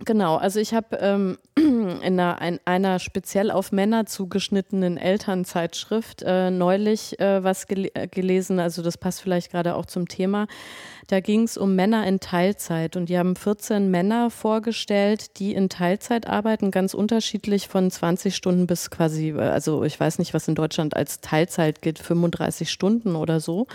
Genau, also ich habe ähm, <clears throat> in einer, ein, einer speziell auf Männer zugeschnittenen Elternzeitschrift äh, neulich äh, was gel äh, gelesen, also das passt vielleicht gerade auch zum Thema. Da ging es um Männer in Teilzeit und die haben 14 Männer vorgestellt, die in Teilzeit arbeiten, ganz unterschiedlich von 20 Stunden bis quasi, äh, also ich weiß nicht, was in Deutschland als Teilzeit gilt, 35 Stunden oder so.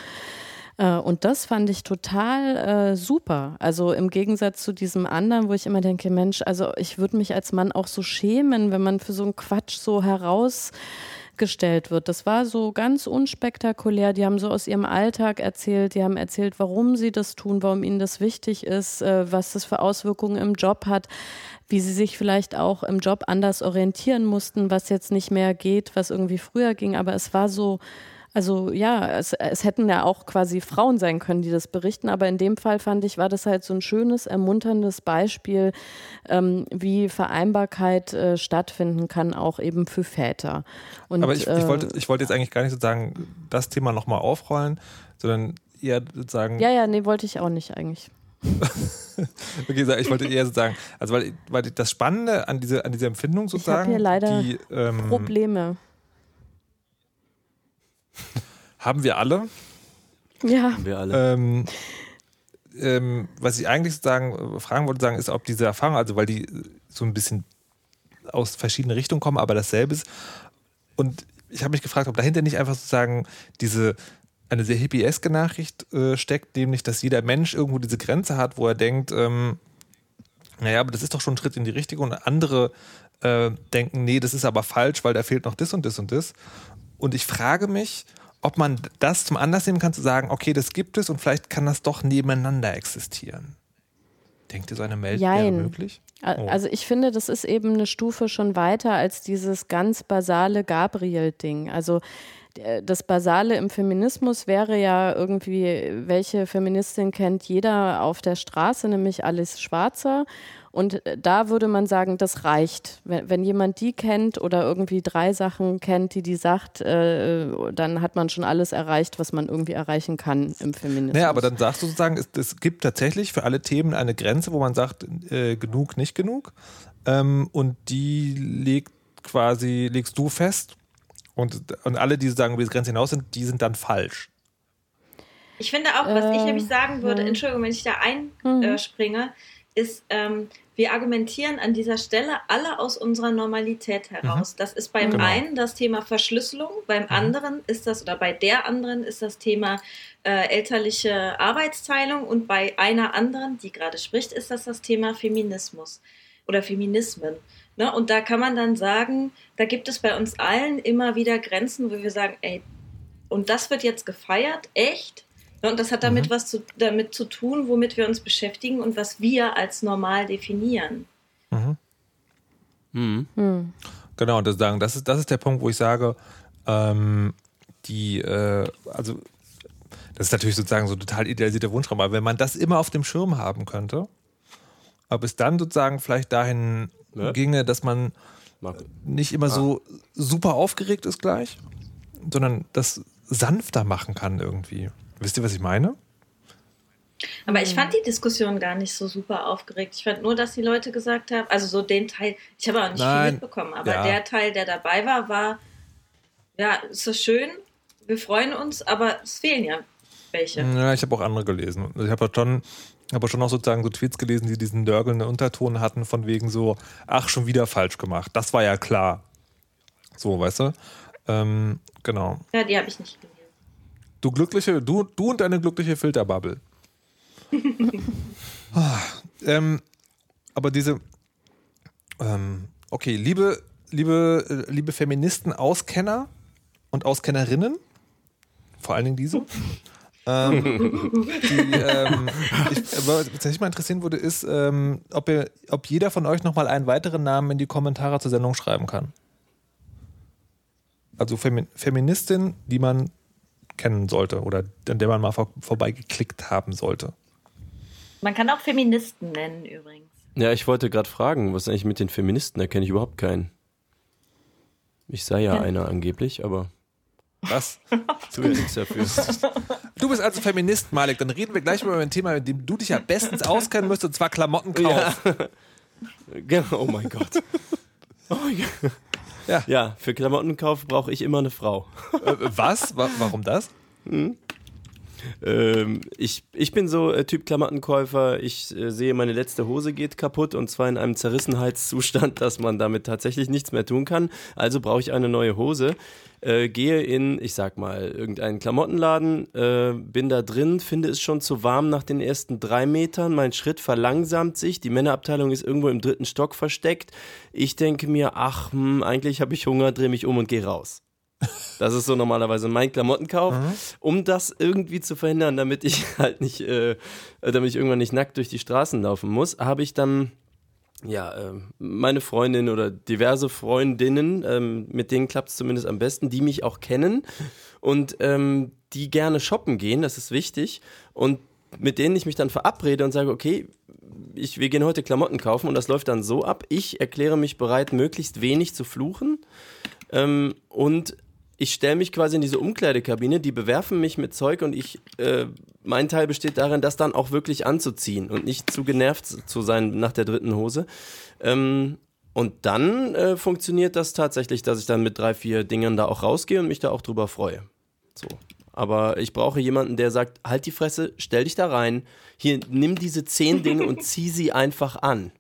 Äh, Und das fand ich total äh, super. Also im Gegensatz zu diesem anderen, wo ich immer denke, Mensch, also ich würde mich als Mann auch so schämen, wenn man für so einen Quatsch so herausgestellt wird. Das war so ganz unspektakulär. Die haben so aus ihrem Alltag erzählt, die haben erzählt, warum sie das tun, warum ihnen das wichtig ist, äh, was das für Auswirkungen im Job hat, wie sie sich vielleicht auch im Job anders orientieren mussten, was jetzt nicht mehr geht, was irgendwie früher ging. Aber es war so, also ja, es, es hätten ja auch quasi Frauen sein können, die das berichten, aber in dem Fall fand ich, war das halt so ein schönes, ermunterndes Beispiel, ähm, wie Vereinbarkeit äh, stattfinden kann, auch eben für Väter. Und, Aber ich, ich, äh, wollte, ich wollte jetzt eigentlich gar nicht sozusagen das Thema nochmal aufrollen, sondern eher sozusagen. Ja, ja, nee, wollte ich auch nicht eigentlich. <laughs> okay, ich wollte eher sagen, also weil, weil das Spannende an, diese, an dieser Empfindung sozusagen. Ich hier leider die, ähm, Probleme. Haben wir alle. Ja. Haben wir alle. Ähm, ähm, was ich eigentlich sozusagen äh, fragen wollte, sagen, ist, ob diese Erfahrung, also weil die so ein bisschen aus verschiedenen Richtungen kommen, aber dasselbe ist. Und ich habe mich gefragt, ob dahinter nicht einfach sozusagen diese eine sehr hippieske Nachricht äh, steckt, nämlich, dass jeder Mensch irgendwo diese Grenze hat, wo er denkt, ähm, naja, aber das ist doch schon ein Schritt in die richtige und andere äh, denken, nee, das ist aber falsch, weil da fehlt noch das und das und das. Und ich frage mich, ob man das zum Anlass nehmen kann, zu sagen, okay, das gibt es und vielleicht kann das doch nebeneinander existieren. Denkt ihr, so eine Welt wäre möglich? Oh. Also ich finde, das ist eben eine Stufe schon weiter als dieses ganz basale Gabriel-Ding. Also das Basale im Feminismus wäre ja irgendwie, welche Feministin kennt jeder auf der Straße, nämlich Alice Schwarzer. Und äh, da würde man sagen, das reicht. Wenn, wenn jemand die kennt oder irgendwie drei Sachen kennt, die die sagt, äh, dann hat man schon alles erreicht, was man irgendwie erreichen kann im Feminismus. Naja, aber dann sagst du sozusagen, es, es gibt tatsächlich für alle Themen eine Grenze, wo man sagt, äh, genug, nicht genug. Ähm, und die legt quasi, legst du fest. Und, und alle, die sagen, über die Grenze hinaus sind, die sind dann falsch. Ich finde auch, was ich Äh, nämlich sagen würde, hm. Entschuldigung, wenn ich da Mhm. einspringe, ist, ähm, wir argumentieren an dieser Stelle alle aus unserer Normalität heraus. Das ist beim Genau. einen das Thema Verschlüsselung, beim anderen ist das, oder bei der anderen ist das Thema äh, elterliche Arbeitsteilung und bei einer anderen, die gerade spricht, ist das das Thema Feminismus oder Feminismen. Ne? Und da kann man dann sagen, da gibt es bei uns allen immer wieder Grenzen, wo wir sagen, ey, und das wird jetzt gefeiert, echt? Ne, Und das hat damit was zu, damit zu tun, womit wir uns beschäftigen und was wir als normal definieren. Mhm. Hm. Genau, und das, sagen, das, ist, das ist der Punkt, wo ich sage, ähm, die, äh, also, das ist natürlich sozusagen so ein total idealisierter Wunschraum, aber wenn man das immer auf dem Schirm haben könnte, ob es dann sozusagen vielleicht dahin Ja. ginge, dass man Marco. nicht immer so super aufgeregt ist gleich, sondern das sanfter machen kann irgendwie. Wisst ihr, was ich meine? Aber ich fand die Diskussion gar nicht so super aufgeregt. Ich fand nur, dass die Leute gesagt haben, also so den Teil, ich habe auch nicht Nein. viel mitbekommen, aber Ja. der Teil, der dabei war, war, ja, ist so schön, wir freuen uns, aber es fehlen ja welche. Ja, ich habe auch andere gelesen. Also Ich habe schon, habe schon auch sozusagen so Tweets gelesen, die diesen nörgelnden Unterton hatten, von wegen so, ach, schon wieder falsch gemacht. Das war ja klar. So, weißt du? Ähm, genau. Ja, die habe ich nicht gelesen. Du glückliche, du, du und deine glückliche Filterbubble. <laughs> Ah, ähm, aber diese, ähm, okay, liebe, liebe, äh, liebe Feministen, Auskenner und Auskennerinnen, vor allen Dingen diese, <laughs> ähm, <laughs> die, ähm, ich, was mich mal interessieren würde, ist, ähm, ob, ihr, ob jeder von euch nochmal einen weiteren Namen in die Kommentare zur Sendung schreiben kann. Also Femi Feministin, die man kennen sollte oder an der man mal vor vorbeigeklickt haben sollte. Man kann auch Feministen nennen übrigens. Ja, ich wollte gerade fragen, was ist eigentlich mit den Feministen? Da kenne ich überhaupt keinen. Ich sei ja Ja. einer angeblich, aber Was? tu ja nichts dafür. Du bist also Feminist, Malik. Dann reden wir gleich mal über ein Thema, mit dem du dich ja bestens auskennen müsst, und zwar Klamottenkauf. Genau, oh mein Gott. Oh mein Gott. Ja. ja, für Klamottenkauf brauche ich immer eine Frau. Äh, was? Wa warum das? Ähm, ich, ich bin so äh, Typ Klamottenkäufer. Ich äh, sehe, meine letzte Hose geht kaputt und zwar in einem Zerrissenheitszustand, dass man damit tatsächlich nichts mehr tun kann. Also brauche ich eine neue Hose. Äh, gehe in, ich sag mal, irgendeinen Klamottenladen, äh, bin da drin, finde es schon zu warm nach den ersten drei Metern. Mein Schritt verlangsamt sich. Die Männerabteilung ist irgendwo im dritten Stock versteckt. Ich denke mir, ach, hm, eigentlich habe ich Hunger, drehe mich um und gehe raus. Das ist so normalerweise mein Klamottenkauf, um das irgendwie zu verhindern, damit ich <laughs> halt nicht, äh, damit ich irgendwann nicht nackt durch die Straßen laufen muss, habe ich dann ja äh, meine Freundin oder diverse Freundinnen, ähm, mit denen klappt es zumindest am besten, die mich auch kennen und ähm, die gerne shoppen gehen, das ist wichtig und mit denen ich mich dann verabrede und sage, okay, ich, wir gehen heute Klamotten kaufen und das läuft dann so ab. Ich erkläre mich bereit, möglichst wenig zu fluchen ähm, und ich stelle mich quasi in diese Umkleidekabine, die bewerfen mich mit Zeug und ich, äh, mein Teil besteht darin, das dann auch wirklich anzuziehen und nicht zu genervt zu sein nach der dritten Hose. Ähm, und dann äh, funktioniert das tatsächlich, dass ich dann mit drei, vier Dingern da auch rausgehe und mich da auch drüber freue. So. Aber ich brauche jemanden, der sagt, halt die Fresse, stell dich da rein, hier, nimm diese zehn Dinge und <laughs> zieh sie einfach an.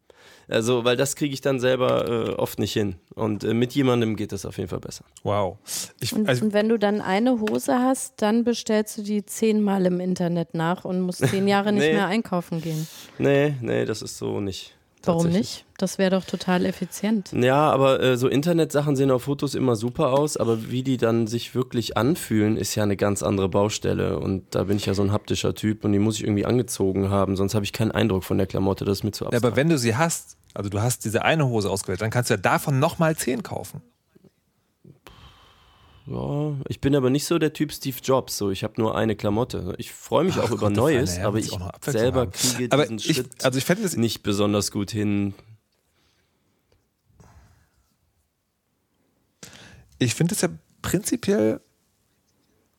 Also, weil das kriege ich dann selber äh, oft nicht hin. Und äh, mit jemandem geht das auf jeden Fall besser. Wow. Ich, Und, also, und wenn du dann eine Hose hast, dann bestellst du die zehnmal im Internet nach und musst zehn Jahre nicht Nee. mehr einkaufen gehen. Nee, nee, das ist so nicht. Warum nicht? Das wäre doch total effizient. Ja, aber äh, so Internetsachen sehen auf Fotos immer super aus, aber wie die dann sich wirklich anfühlen, ist ja eine ganz andere Baustelle. Und da bin ich ja so ein haptischer Typ und die muss ich irgendwie angezogen haben, sonst habe ich keinen Eindruck von der Klamotte, das ist mir zu ja, abstrakt. aber wenn du sie hast, also du hast diese eine Hose ausgewählt, dann kannst du ja davon nochmal zehn kaufen. Ja, ich bin aber nicht so der Typ Steve Jobs, so ich habe nur eine Klamotte. Ich freue mich Ach auch über Gott, der Neues, Herr aber ich selber haben. kriege Aber diesen ich, Schritt also ich fände das, nicht besonders gut hin. ich finde es ja prinzipiell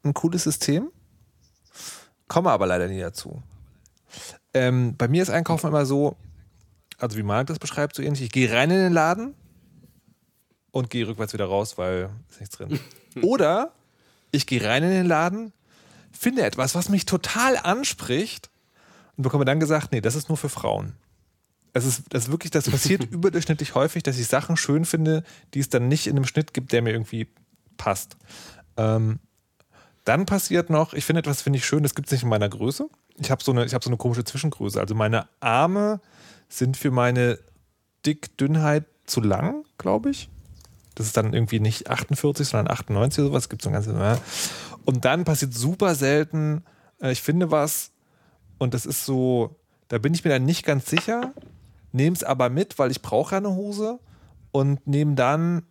ein cooles System, komme aber leider nie dazu. Ähm, bei mir ist Einkaufen immer so, also wie Marc das beschreibt, so ähnlich. Ich gehe rein in den Laden und gehe rückwärts wieder raus, weil ist nichts drin. <laughs> Oder ich gehe rein in den Laden, finde etwas, was mich total anspricht und bekomme dann gesagt, nee, das ist nur für Frauen. Es ist, das ist wirklich, das passiert <laughs> überdurchschnittlich häufig, dass ich Sachen schön finde, die es dann nicht in einem Schnitt gibt, der mir irgendwie passt. Ähm, dann passiert noch, ich finde etwas, finde ich schön, das gibt es nicht in meiner Größe. Ich habe so, eine, ich hab so eine komische Zwischengröße. Also meine Arme sind für meine Dick-Dünnheit zu lang, glaube ich. Das ist dann irgendwie nicht 48, sondern 98 oder sowas. Gibt so ein ganzes. Ja. Und dann passiert super selten, äh, ich finde was und das ist so, da bin ich mir dann nicht ganz sicher, nehme es aber mit, weil ich brauche ja eine Hose und nehme dann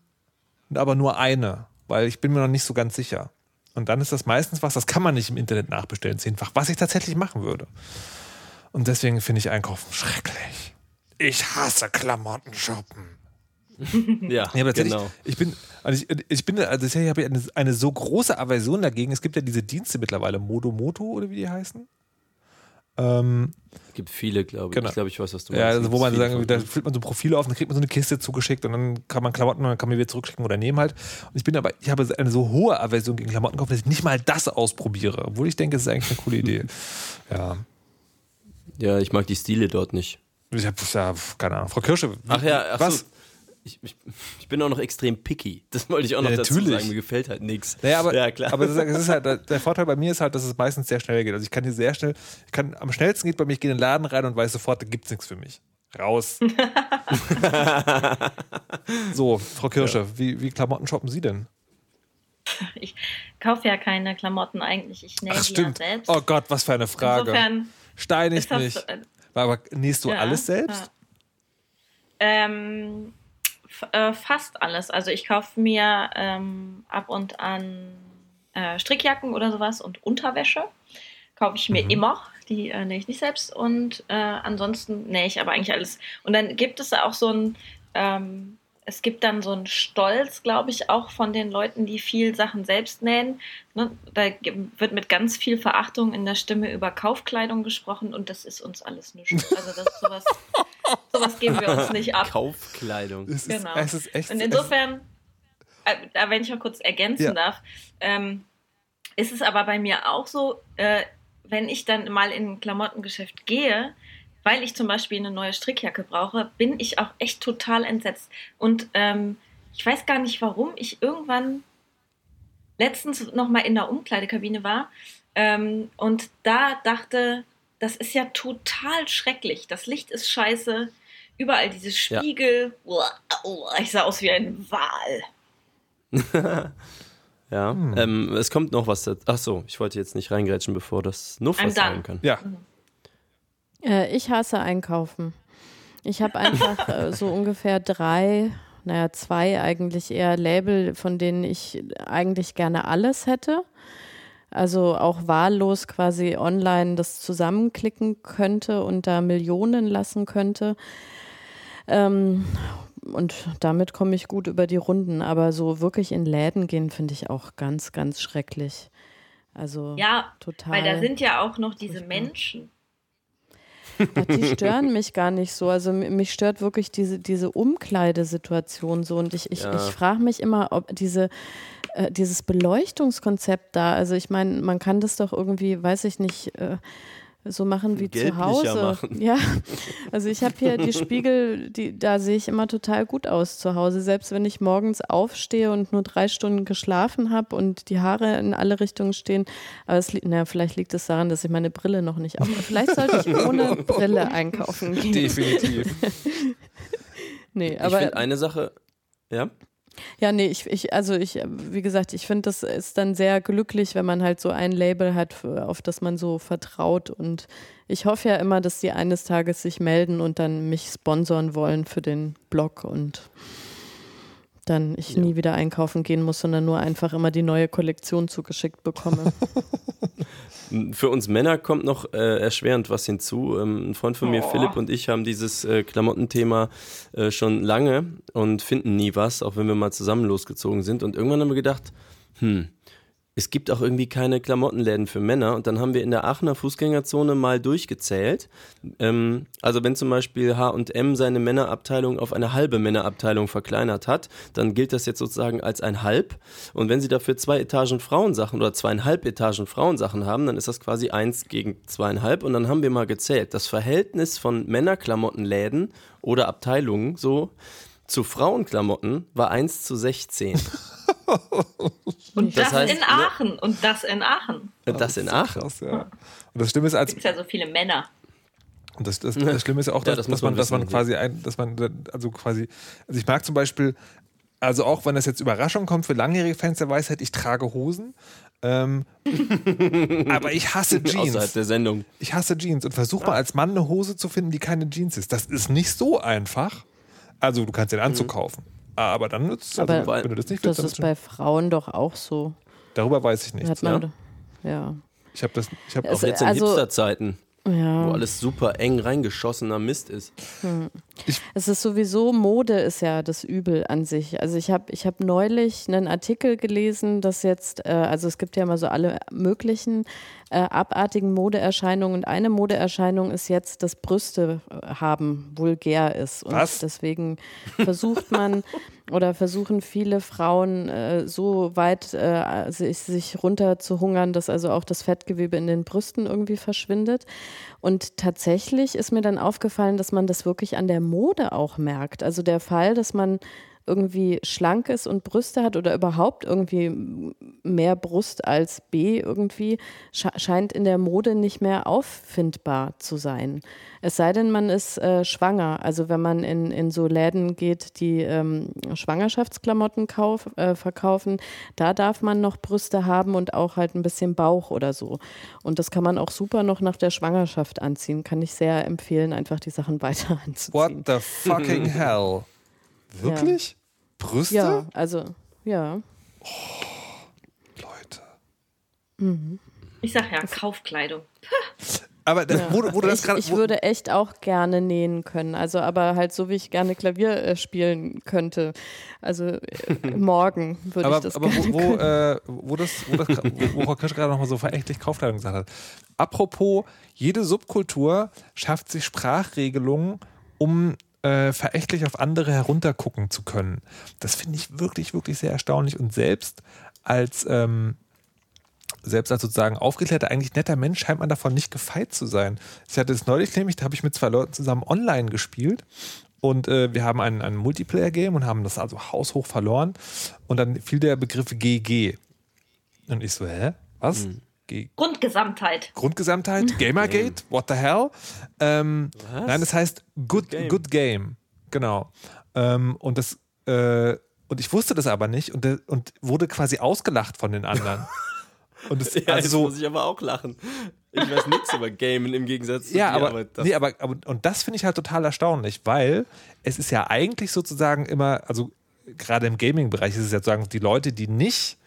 aber nur eine, weil ich bin mir noch nicht so ganz sicher. Und dann ist das meistens was, das kann man nicht im Internet nachbestellen, zehnfach, was ich tatsächlich machen würde. Und deswegen finde ich Einkaufen schrecklich. Ich hasse Klamotten shoppen. <laughs> Ja, Ja, genau. ich bin, also ich, ich bin, also ich habe eine, eine so große Aversion dagegen. Es gibt ja diese Dienste mittlerweile, Modomoto oder wie die heißen. Ähm, Es gibt viele, glaube ich. Genau. Ich glaube, ich weiß, was du ja, meinst. also Es wo man sagen, da füllt man so Profile auf, dann kriegt man so eine Kiste zugeschickt und dann kann man Klamotten und dann kann man wieder zurückschicken oder nehmen halt. Und ich bin aber, ich habe eine so hohe Aversion gegen Klamotten kaufen, dass ich nicht mal das ausprobiere, obwohl ich denke, es ist eigentlich eine coole Idee. <laughs> Ja. Ja, ich mag die Stile dort nicht. Ich habe ja, keine Ahnung. Frau Kirsche, Ach ja, ach was? So. Ich, ich, ich bin auch noch extrem picky. Das wollte ich auch noch Ja, dazu natürlich. sagen. Mir gefällt halt nichts. Naja, aber, ja, klar. aber das ist, das ist halt, der Vorteil bei mir ist halt, dass es meistens sehr schnell geht. Also ich kann hier sehr schnell, ich kann, am schnellsten geht bei mir, ich gehe in den Laden rein und weiß sofort, da gibt es nichts für mich. Raus. <laughs> so, Frau Kirsche, wie, wie Klamotten shoppen Sie denn? Ich kaufe ja keine Klamotten eigentlich. Ich nähe Ach die stimmt. ja selbst. Oh Gott, was für eine Frage. Insofern Steinig ist das. Aber nähst du ja, alles selbst? ja. Ähm, äh, fast alles. Also ich kaufe mir ähm, ab und an äh, Strickjacken oder sowas und Unterwäsche. Kaufe ich mir Mhm. immer. Die äh, nähe ich nicht selbst. Und äh, ansonsten nähe ich aber eigentlich alles. Und dann gibt es auch so ein, ähm, es gibt dann so einen Stolz, glaube ich, auch von den Leuten, die viel Sachen selbst nähen. Ne? Da wird mit ganz viel Verachtung in der Stimme über Kaufkleidung gesprochen und das ist uns alles nichts. Also das ist sowas, sowas geben wir uns nicht ab. Kaufkleidung. Es ist, Genau. es ist echt. Und insofern, äh, da wenn ich mal kurz ergänzen Ja. darf, ähm, ist es aber bei mir auch so, äh, wenn ich dann mal in ein Klamottengeschäft gehe, weil ich zum Beispiel eine neue Strickjacke brauche, bin ich auch echt total entsetzt. Und ähm, ich weiß gar nicht, warum ich irgendwann letztens noch mal in der Umkleidekabine war ähm, und da dachte, das ist ja total schrecklich. Das Licht ist scheiße. Überall diese Ja. Spiegel. Uah, uah, Ich sah aus wie ein Wal. <laughs> Ja. Hm. Ähm, es kommt noch was dazu. Ach so, ich wollte jetzt nicht reingrätschen, bevor das Nuff I'm was sagen kann. ja, Äh, ich hasse Einkaufen. Ich habe einfach <laughs> äh, so ungefähr drei, naja, zwei eigentlich eher Label, von denen ich eigentlich gerne alles hätte. Also auch wahllos quasi online das zusammenklicken könnte und da Millionen lassen könnte. Ähm, und damit komme ich gut über die Runden. Aber so wirklich in Läden gehen, finde ich auch ganz, ganz schrecklich. Also Ja, total. weil da sind ja auch noch diese. Menschen. Ach, die stören mich gar nicht so. Also mich stört wirklich diese, diese Umkleidesituation so. Und ich, ich, Ja. ich frage mich immer, ob diese, äh, dieses Beleuchtungskonzept da, also ich meine, man kann das doch irgendwie, weiß ich nicht, äh, so machen wie zu Hause. machen. Ja, also ich habe hier die Spiegel, die, da sehe ich immer total gut aus zu Hause. Selbst wenn ich morgens aufstehe und nur drei Stunden geschlafen habe und die Haare in alle Richtungen stehen. Aber es liegt, naja, vielleicht liegt es daran, dass ich meine Brille noch nicht auf. Vielleicht sollte ich ohne <laughs> Brille einkaufen gehen. Definitiv. <laughs> Nee, ich aber finde eine Sache, ja, ja, nee, ich, ich, also ich, wie gesagt, ich finde, das ist dann sehr glücklich, wenn man halt so ein Label hat, auf das man so vertraut. Und ich hoffe ja immer, dass die eines Tages sich melden und dann mich sponsern wollen für den Blog und dann ich Ja. nie wieder einkaufen gehen muss, sondern nur einfach immer die neue Kollektion zugeschickt bekomme. <laughs> Für uns Männer kommt noch äh, erschwerend was hinzu. Ähm, ein Freund von mir, Oh. Philipp, und ich haben dieses äh, Klamottenthema äh, schon lange und finden nie was, auch wenn wir mal zusammen losgezogen sind. Und irgendwann haben wir gedacht, hm, es gibt auch irgendwie keine Klamottenläden für Männer. Und dann haben wir in der Aachener Fußgängerzone mal durchgezählt. Ähm, also wenn zum Beispiel H&M seine Männerabteilung auf eine halbe Männerabteilung verkleinert hat, dann gilt das jetzt sozusagen als ein Halb. Und wenn sie dafür zwei Etagen Frauensachen oder zweieinhalb Etagen Frauensachen haben, dann ist das quasi eins gegen zweieinhalb. Und dann haben wir mal gezählt. Das Verhältnis von Männerklamottenläden oder Abteilungen so zu Frauenklamotten war 1 zu 16. <laughs> Und Das das, heißt, in ne- Aachen. Und das in Aachen. Das in Aachen. Krass, ja. Und das Schlimme ist, als, Gibt es ja so viele Männer. Und das, das, das Schlimme ist ja auch, Ja, dass, das muss dass man, man dass man quasi ein, dass man also quasi, also ich mag zum Beispiel, also auch wenn das jetzt Überraschung kommt für langjährige Fans der Weisheit, ich trage Hosen. Ähm, <laughs> aber ich hasse Außerhalb Jeans. der Sendung. Ich hasse Jeans und versuch mal als Mann eine Hose zu finden, die keine Jeans ist. Das ist nicht so einfach. Also du kannst den Anzug kaufen. Aber dann nützt es, also, wenn du das nicht das willst, ist dann bei Frauen doch auch so. darüber weiß ich nichts. Hat man, ja. Ich habe das, ich habe Es- auch jetzt in also- Hipsterzeiten, wo Ja. alles super eng reingeschossener Mist ist. Es ist sowieso, Mode ist ja das Übel an sich. Also ich habe ich hab neulich einen Artikel gelesen, dass jetzt, äh, also es gibt ja immer so alle möglichen äh, abartigen Modeerscheinungen und eine Modeerscheinung ist jetzt, dass Brüste äh, haben vulgär ist. Und Was? deswegen versucht man <laughs> oder versuchen viele Frauen äh, so weit äh, sich, sich runter zu hungern, dass also auch das Fettgewebe in den Brüsten irgendwie verschwindet. Und tatsächlich ist mir dann aufgefallen, dass man das wirklich an der Mode auch merkt. Also der Fall, dass man irgendwie schlank ist und Brüste hat oder überhaupt irgendwie mehr Brust als B irgendwie, sche scheint in der Mode nicht mehr auffindbar zu sein. Es sei denn, man ist äh, schwanger. Also wenn man in, in so Läden geht, die ähm, Schwangerschaftsklamotten kauf, äh, verkaufen, da darf man noch Brüste haben und auch halt ein bisschen Bauch oder so. Und das kann man auch super noch nach der Schwangerschaft anziehen. Kann ich sehr empfehlen, einfach die Sachen <laughs> weiter What anzuziehen. the fucking <laughs> hell? Wirklich? Brüste? Ja, also, ja. Leute. Ich sag ja, Kaufkleidung. <laughs> Aber das, wo, du- wo du das ich, gerade. ich würde echt auch gerne nähen können. Also, aber halt so, wie ich gerne Klavier äh, spielen könnte. Also äh, <laughs> morgen würde aber ich das aber gerne wo, wo, können. äh, wo, das, wo, das, wo Frau Kirsch gerade nochmal so verächtlich Kaufkleidung gesagt hat. Apropos, jede Subkultur schafft sich Sprachregelungen, um äh, verächtlich auf andere heruntergucken zu können. Das finde ich wirklich, wirklich sehr erstaunlich. Und selbst als, ähm, selbst als sozusagen aufgeklärter, eigentlich netter Mensch scheint man davon nicht gefeit zu sein. Ich hatte es neulich nämlich, da habe ich mit zwei Leuten zusammen online gespielt und äh, wir haben ein, ein Multiplayer-Game und haben das also haushoch verloren. Und dann fiel der Begriff GG. Und ich so, hä? Was? Grundgesamtheit. Grundgesamtheit? Gamergate? What the hell? Ähm, Was? nein, das heißt Good Game. Game. Good Game. Genau. Ähm, und das, äh, und ich wusste das aber nicht und, und wurde quasi ausgelacht von den anderen. <laughs> Und das, Ja, also jetzt so, muss ich aber auch lachen. Ich weiß nichts über Gamen im Gegensatz zu ja, dir, aber, das, nee, aber, aber und das finde ich halt total erstaunlich, weil es ist ja eigentlich sozusagen immer, also gerade im Gaming-Bereich ist es ja sozusagen die Leute, die nicht,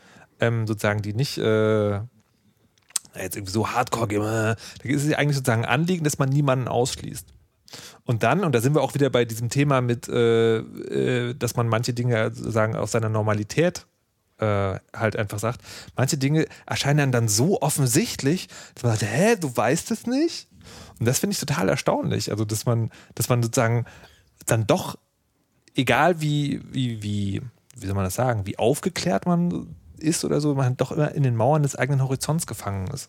ähm, sozusagen, die nicht, äh, jetzt irgendwie so Hardcore-Gamer, da ist es ja eigentlich sozusagen ein Anliegen, dass man niemanden ausschließt. Und dann, und da sind wir auch wieder bei diesem Thema mit, äh, äh, dass man manche Dinge sagen aus seiner Normalität äh, halt einfach sagt, manche Dinge erscheinen dann so offensichtlich, dass man sagt, hä, du weißt es nicht? Und das finde ich total erstaunlich. Also, dass man, dass man sozusagen dann doch, egal wie, wie, wie, wie soll man das sagen, wie aufgeklärt man ist oder so, man doch immer in den Mauern des eigenen Horizonts gefangen ist.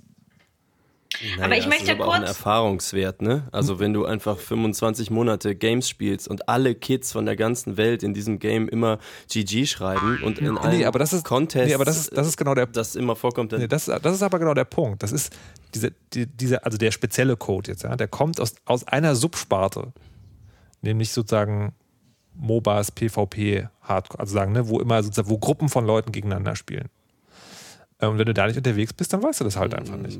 Naja, aber ich möchte das ist aber kurz. auch ein Erfahrungswert, ne? Also wenn du einfach 25 Monate Games spielst und alle Kids von der ganzen Welt in diesem Game immer GG schreiben und in einem Nee, aber das ist, Contest, nee, aber das ist, das ist genau der das immer vorkommt, dann Nee, das, das ist aber genau der Punkt. Das ist diese, die, dieser, also der spezielle Code jetzt, ja, der kommt aus, aus einer Subsparte, nämlich sozusagen MOBAs, PvP, Hardcore, also sagen, ne, wo immer sozusagen, wo Gruppen von Leuten gegeneinander spielen. Äh, Und wenn du da nicht unterwegs bist, dann weißt du das halt einfach nicht.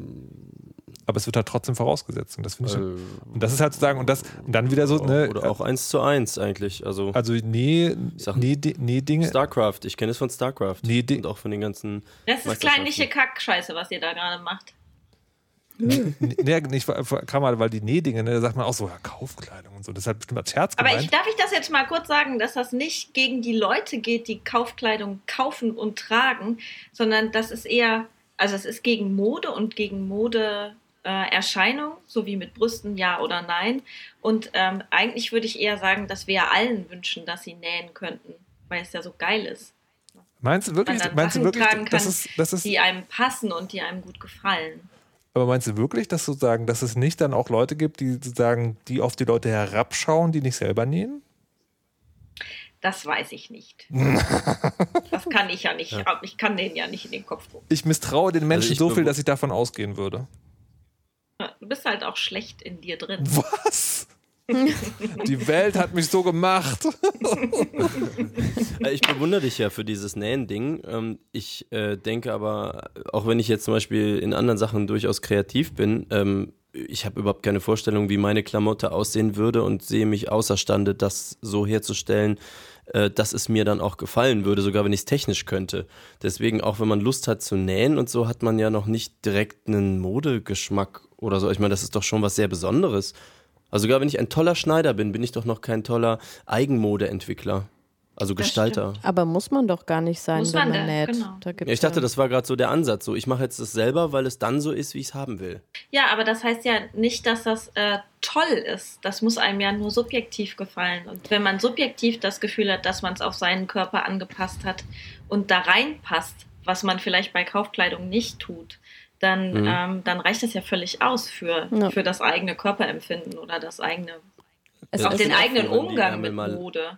Aber es wird halt trotzdem vorausgesetzt. Und das finde ich. Äh, und das ist halt sozusagen, und das, und dann wieder so, ne, oder auch eins zu eins eigentlich. Also also nee, nee, Di- nee, Dinge. StarCraft, ich kenne es von StarCraft Nee, die- und auch von den ganzen. Das ist kleinliche Kackscheiße, was ihr da gerade macht. Nee, nicht, kann man, weil die Nähdinge, ne, da sagt man auch so, ja, Kaufkleidung und so. Das ist halt bestimmt als Scherz Aber ich, darf ich das jetzt mal kurz sagen, dass das nicht gegen die Leute geht, die Kaufkleidung kaufen und tragen, sondern das ist eher, also es ist gegen Mode und gegen Modeerscheinung, äh, Erscheinung, so wie mit Brüsten, ja oder nein. Und ähm, eigentlich würde ich eher sagen, dass wir allen wünschen, dass sie nähen könnten, weil es ja so geil ist. Meinst du wirklich, meinst du Sachen wirklich, tragen das kann, ist, das ist, Die einem passen und die einem gut gefallen. Aber meinst du wirklich, dass sozusagen, dass es nicht dann auch Leute gibt, die sozusagen, die auf die Leute herabschauen, die nicht selber nähen? Das weiß ich nicht. <laughs> das kann ich ja nicht. Ich kann denen ja nicht in den Kopf gucken. Ich misstraue den Menschen Also so viel, dass ich davon ausgehen würde. Du bist halt auch schlecht in dir drin. Was? <laughs> die Welt hat mich so gemacht. <laughs> Ich bewundere dich ja für dieses Nähen-Ding. Ähm, Ich äh, denke aber, auch wenn ich jetzt zum Beispiel in anderen Sachen durchaus kreativ bin, ähm, ich habe überhaupt keine Vorstellung, wie meine Klamotte aussehen würde und sehe mich außerstande, das so herzustellen, äh, dass es mir dann auch gefallen würde, sogar wenn ich es technisch könnte. Deswegen, auch wenn man Lust hat zu nähen und so, hat man ja noch nicht direkt einen Modegeschmack oder so. Ich meine, das ist doch schon was sehr Besonderes. Also sogar wenn ich ein toller Schneider bin, bin ich doch noch kein toller Eigenmodeentwickler. Also Das Gestalter. Aber muss man doch gar nicht sein, Muss wenn man man denn, näht. genau. Da gibt's Ja, ich dachte, das war gerade so der Ansatz. So, ich mache jetzt das selber, weil es dann so ist, wie ich es haben will. Ja, aber das heißt ja nicht, dass das äh, toll ist. Das muss einem ja nur subjektiv gefallen. Und wenn man subjektiv das Gefühl hat, dass man es auf seinen Körper angepasst hat und da reinpasst, was man vielleicht bei Kaufkleidung nicht tut, dann, Mhm. ähm, dann reicht das ja völlig aus für, Ja. für das eigene Körperempfinden oder das eigene, es, auch den eigenen wenn die Umgang mit mal- Mode.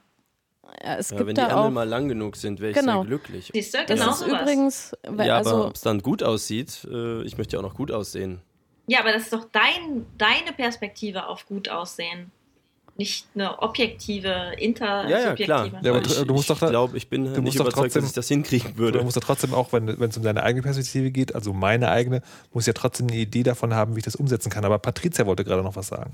ja, es Ja, wenn gibt die da Ärmel mal lang genug sind, wäre ich Genau. sehr glücklich. Siehst du, Das genau ist sowas. übrigens, Ja, also aber ob es dann gut aussieht, äh, ich möchte ja auch noch gut aussehen. Ja, aber das ist doch dein, deine Perspektive auf gut aussehen. Nicht eine objektive, Ja, intersubjektive. ja, klar. Ja, aber ich du musst doch ich glaube, ich bin du nicht musst doch überzeugt, trotzdem- dass ich das hinkriegen Du würde. musst ja trotzdem auch, wenn es um deine eigene Perspektive geht, also meine eigene, muss ja trotzdem eine Idee davon haben, wie ich das umsetzen kann. Aber Patricia wollte gerade noch was sagen.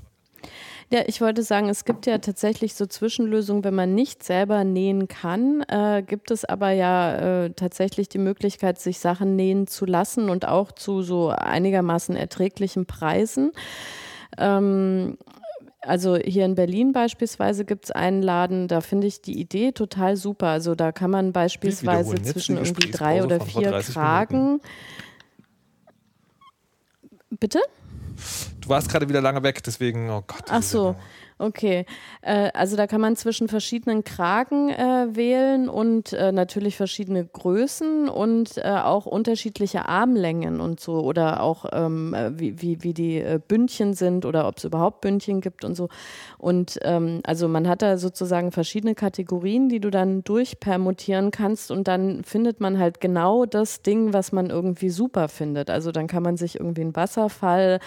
Ja, ich wollte sagen, es gibt ja tatsächlich so Zwischenlösungen, wenn man nicht selber nähen kann, äh, gibt es aber ja äh, tatsächlich die Möglichkeit, sich Sachen nähen zu lassen und auch zu so einigermaßen erträglichen Preisen. Ähm, also hier in Berlin beispielsweise gibt es einen Laden, da finde ich die Idee total super. Also da kann man beispielsweise zwischen irgendwie drei oder vier 30 Kragen. Bitte? Du warst gerade wieder lange weg, deswegen, oh Gott. Ach so, Sendung. Okay. Äh, also da kann man zwischen verschiedenen Kragen äh, wählen und äh, natürlich verschiedene Größen und äh, auch unterschiedliche Armlängen und so oder auch ähm, äh, wie, wie, wie die äh, Bündchen sind oder ob es überhaupt Bündchen gibt und so. Und ähm, also man hat da sozusagen verschiedene Kategorien, die du dann durchpermutieren kannst und dann findet man halt genau das Ding, was man irgendwie super findet. Also dann kann man sich irgendwie einen Wasserfall,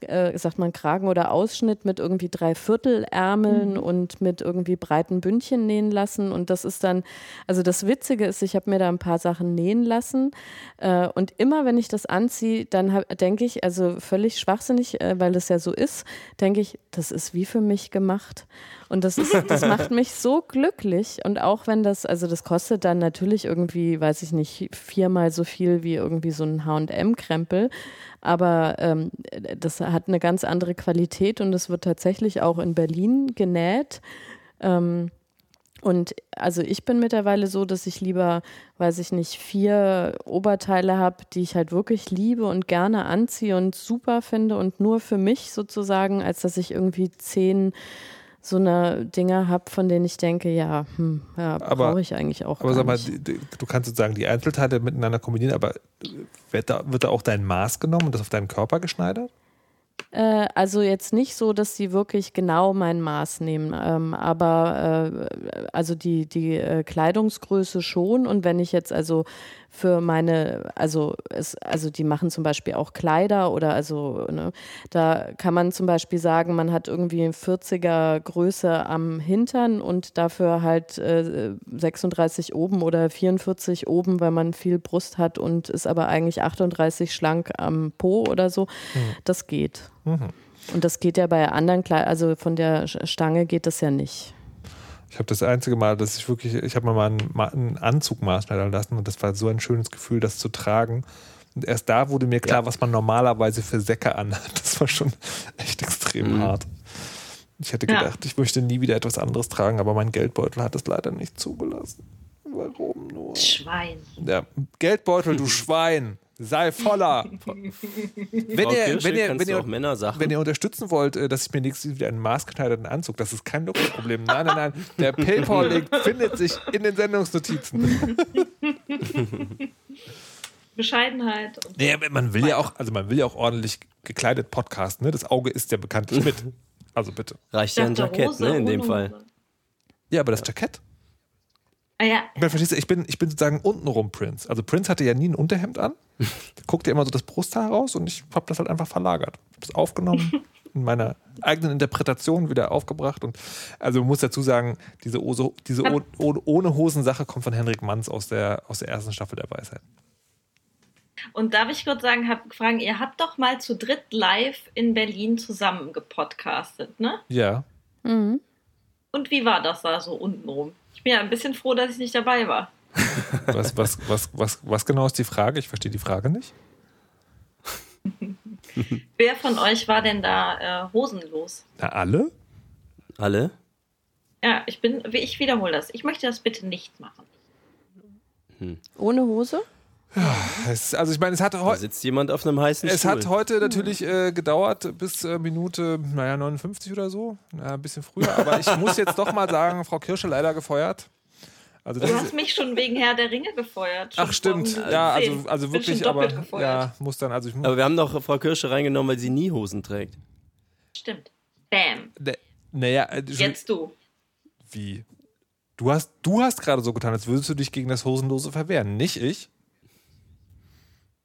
äh, sagt man Kragen oder Ausschnitt mit irgendwie drei Viertelärmeln und mit irgendwie breiten Bündchen nähen lassen. Und das ist dann, also das Witzige ist, ich habe mir da ein paar Sachen nähen lassen. Äh, und immer wenn ich das anziehe, dann denke ich, also völlig schwachsinnig, äh, weil es ja so ist, denke ich, das ist wie für mich gemacht. Und das ist, das <laughs> macht mich so glücklich. Und auch wenn das, also das kostet dann natürlich irgendwie, weiß ich nicht, viermal so viel wie irgendwie so ein HM-Krempel. Aber ähm, das hat eine ganz andere Qualität und es wird tatsächlich auch in Berlin genäht. Ähm, und also ich bin mittlerweile so, dass ich lieber, weiß ich nicht, vier Oberteile habe, die ich halt wirklich liebe und gerne anziehe und super finde und nur für mich sozusagen, als dass ich irgendwie zehn so eine Dinger habe, von denen ich denke, ja, hm, ja brauche ich eigentlich auch. Aber sag mal, du kannst sozusagen die Einzelteile miteinander kombinieren, aber wird da, wird da auch dein Maß genommen und das auf deinen Körper geschneidert? Äh, also jetzt nicht so, dass sie wirklich genau mein Maß nehmen, ähm, aber äh, also die, die äh, Kleidungsgröße schon. Und wenn ich jetzt also für meine, also es, also die machen zum Beispiel auch Kleider oder also, ne, da kann man zum Beispiel sagen, man hat irgendwie 40er Größe am Hintern und dafür halt äh, 36 oben oder 44 oben, weil man viel Brust hat und ist aber eigentlich 38 schlank am Po oder so. Mhm. Das geht. Mhm. Und das geht ja bei anderen Kleidern, also von der Stange geht das ja nicht. Ich habe das einzige Mal, dass ich wirklich, ich habe mir mal einen, einen Anzug maßschneidern lassen und das war so ein schönes Gefühl, das zu tragen. Und erst da wurde mir klar, ja. was man normalerweise für Säcke anhat. Das war schon <laughs> echt extrem mhm. hart. Ich hätte gedacht, ja. ich möchte nie wieder etwas anderes tragen, aber mein Geldbeutel hat es leider nicht zugelassen. Warum nur? Schwein. Ja, Geldbeutel, du <laughs> Schwein sei voller. <laughs> wenn, ihr, wenn, ihr, wenn, ihr, wenn ihr unterstützen wollt, äh, dass ich mir nächstes wieder einen maßgeschneiderten Anzug, das ist kein Luxusproblem. Nein, nein, nein. Der PayPal-Link <laughs> findet sich in den Sendungsnotizen. <laughs> Bescheidenheit. Nee, man will ja auch, also man will ja auch ordentlich gekleidet podcasten, ne? Das Auge ist ja bekanntlich mit. Also bitte. Reicht ja ein Jackett, ne, in dem Fall. Ja, aber das Jackett Ah, ja. Verstehst du, ich bin, ich bin sozusagen untenrum Prince. Also Prince hatte ja nie ein Unterhemd an. <laughs> Guckte immer so das Brusthaar raus und ich habe das halt einfach verlagert. Ich habe es aufgenommen, <laughs> in meiner eigenen Interpretation wieder aufgebracht. Und also man muss dazu sagen, diese, Ose, diese oh, ohne Hosen-Sache kommt von Henrik Manns aus der, aus der ersten Staffel der Weisheit. Und darf ich kurz sagen, hab gefragt, ihr habt doch mal zu dritt live in Berlin zusammen gepodcastet, ne? Ja. Mhm. Und wie war das da so untenrum? Ich bin ja ein bisschen froh, dass ich nicht dabei war. was, was, was, was, was genau ist die Frage? Ich verstehe die Frage nicht. <laughs> Wer von euch war denn da äh, hosenlos? Na, alle? Alle? Ja, ich bin, ich wiederhole das. Ich möchte das bitte nicht machen. Hm. Ohne Hose? Es, also ich meine, es hat heute. sitzt jemand auf einem heißen Es Stuhl. hat heute natürlich äh, gedauert bis äh, Minute, naja, 59 oder so. Ja, ein bisschen früher. Aber ich muss jetzt doch mal sagen, Frau Kirsche leider gefeuert. Also du hast mich schon wegen Herr der Ringe gefeuert. Ach stimmt, ja, also, also wirklich, aber gefeuert. ja, muss dann, also ich Aber wir haben doch Frau Kirsche reingenommen, weil sie nie Hosen trägt. Stimmt. Bam. Naja, äh, jetzt du. Wie? Du hast, du hast gerade so getan, als würdest du dich gegen das Hosenlose verwehren, nicht ich.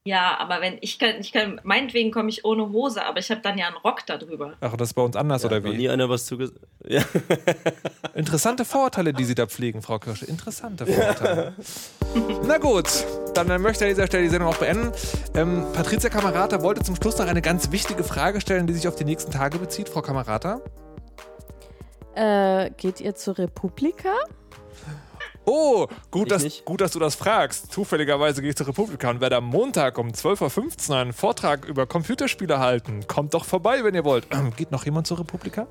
Ja, aber wenn ich kann, ich kann, meinetwegen komme ich ohne Hose, aber ich habe dann ja einen Rock darüber. Ach, das ist bei uns anders, ja, oder wie? nie einer was zugesagt. <laughs> Ja. Interessante Vorurteile, die Sie da pflegen, Frau Kirsche. Interessante Vorurteile. <laughs> Na gut, dann möchte ich an dieser Stelle die Sendung auch beenden. Ähm, Patricia Kamerata wollte zum Schluss noch eine ganz wichtige Frage stellen, die sich auf die nächsten Tage bezieht. Frau Kamerata? Äh, geht ihr zur Republika? Oh, gut dass, gut, dass du das fragst. Zufälligerweise gehe ich zur Republika und werde am Montag um 12.15 Uhr einen Vortrag über Computerspiele halten. Kommt doch vorbei, wenn ihr wollt. Ähm, geht noch jemand zur Republika?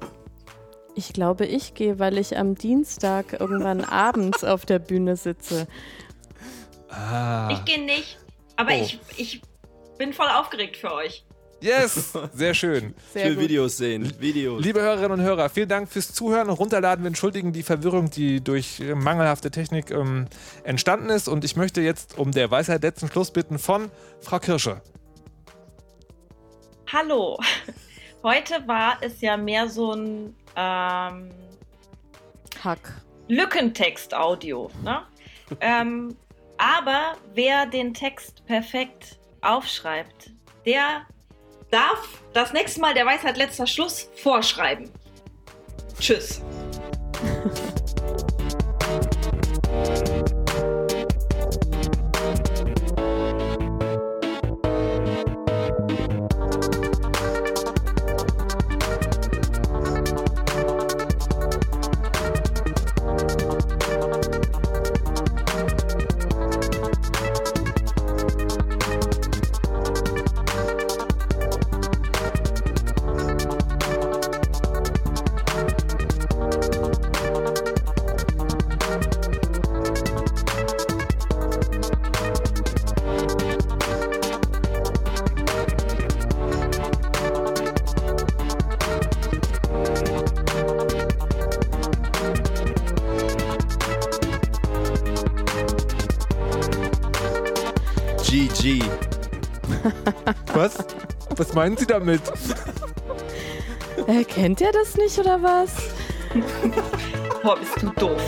Ich glaube, ich gehe, weil ich am Dienstag irgendwann <laughs> abends auf der Bühne sitze. Ah. Ich gehe nicht, aber oh. ich, ich bin voll aufgeregt für euch. Yes, <laughs> sehr schön. Sehr ich will Videos sehen. Videos. Liebe Hörerinnen und Hörer, vielen Dank fürs Zuhören und Runterladen. Wir entschuldigen die Verwirrung, die durch mangelhafte Technik ähm, entstanden ist. Und ich möchte jetzt um der Weisheit letzten Schluss bitten von Frau Kirsche. Hallo. Heute war es ja mehr so ein ähm, Hack. Lückentext-Audio. Ne? <laughs> ähm, aber wer den Text perfekt aufschreibt, der darf das nächste Mal der Weisheit letzter Schluss vorschreiben. Tschüss. Meinen Sie damit? Äh, kennt ihr das nicht oder was? Boah, bist du doof.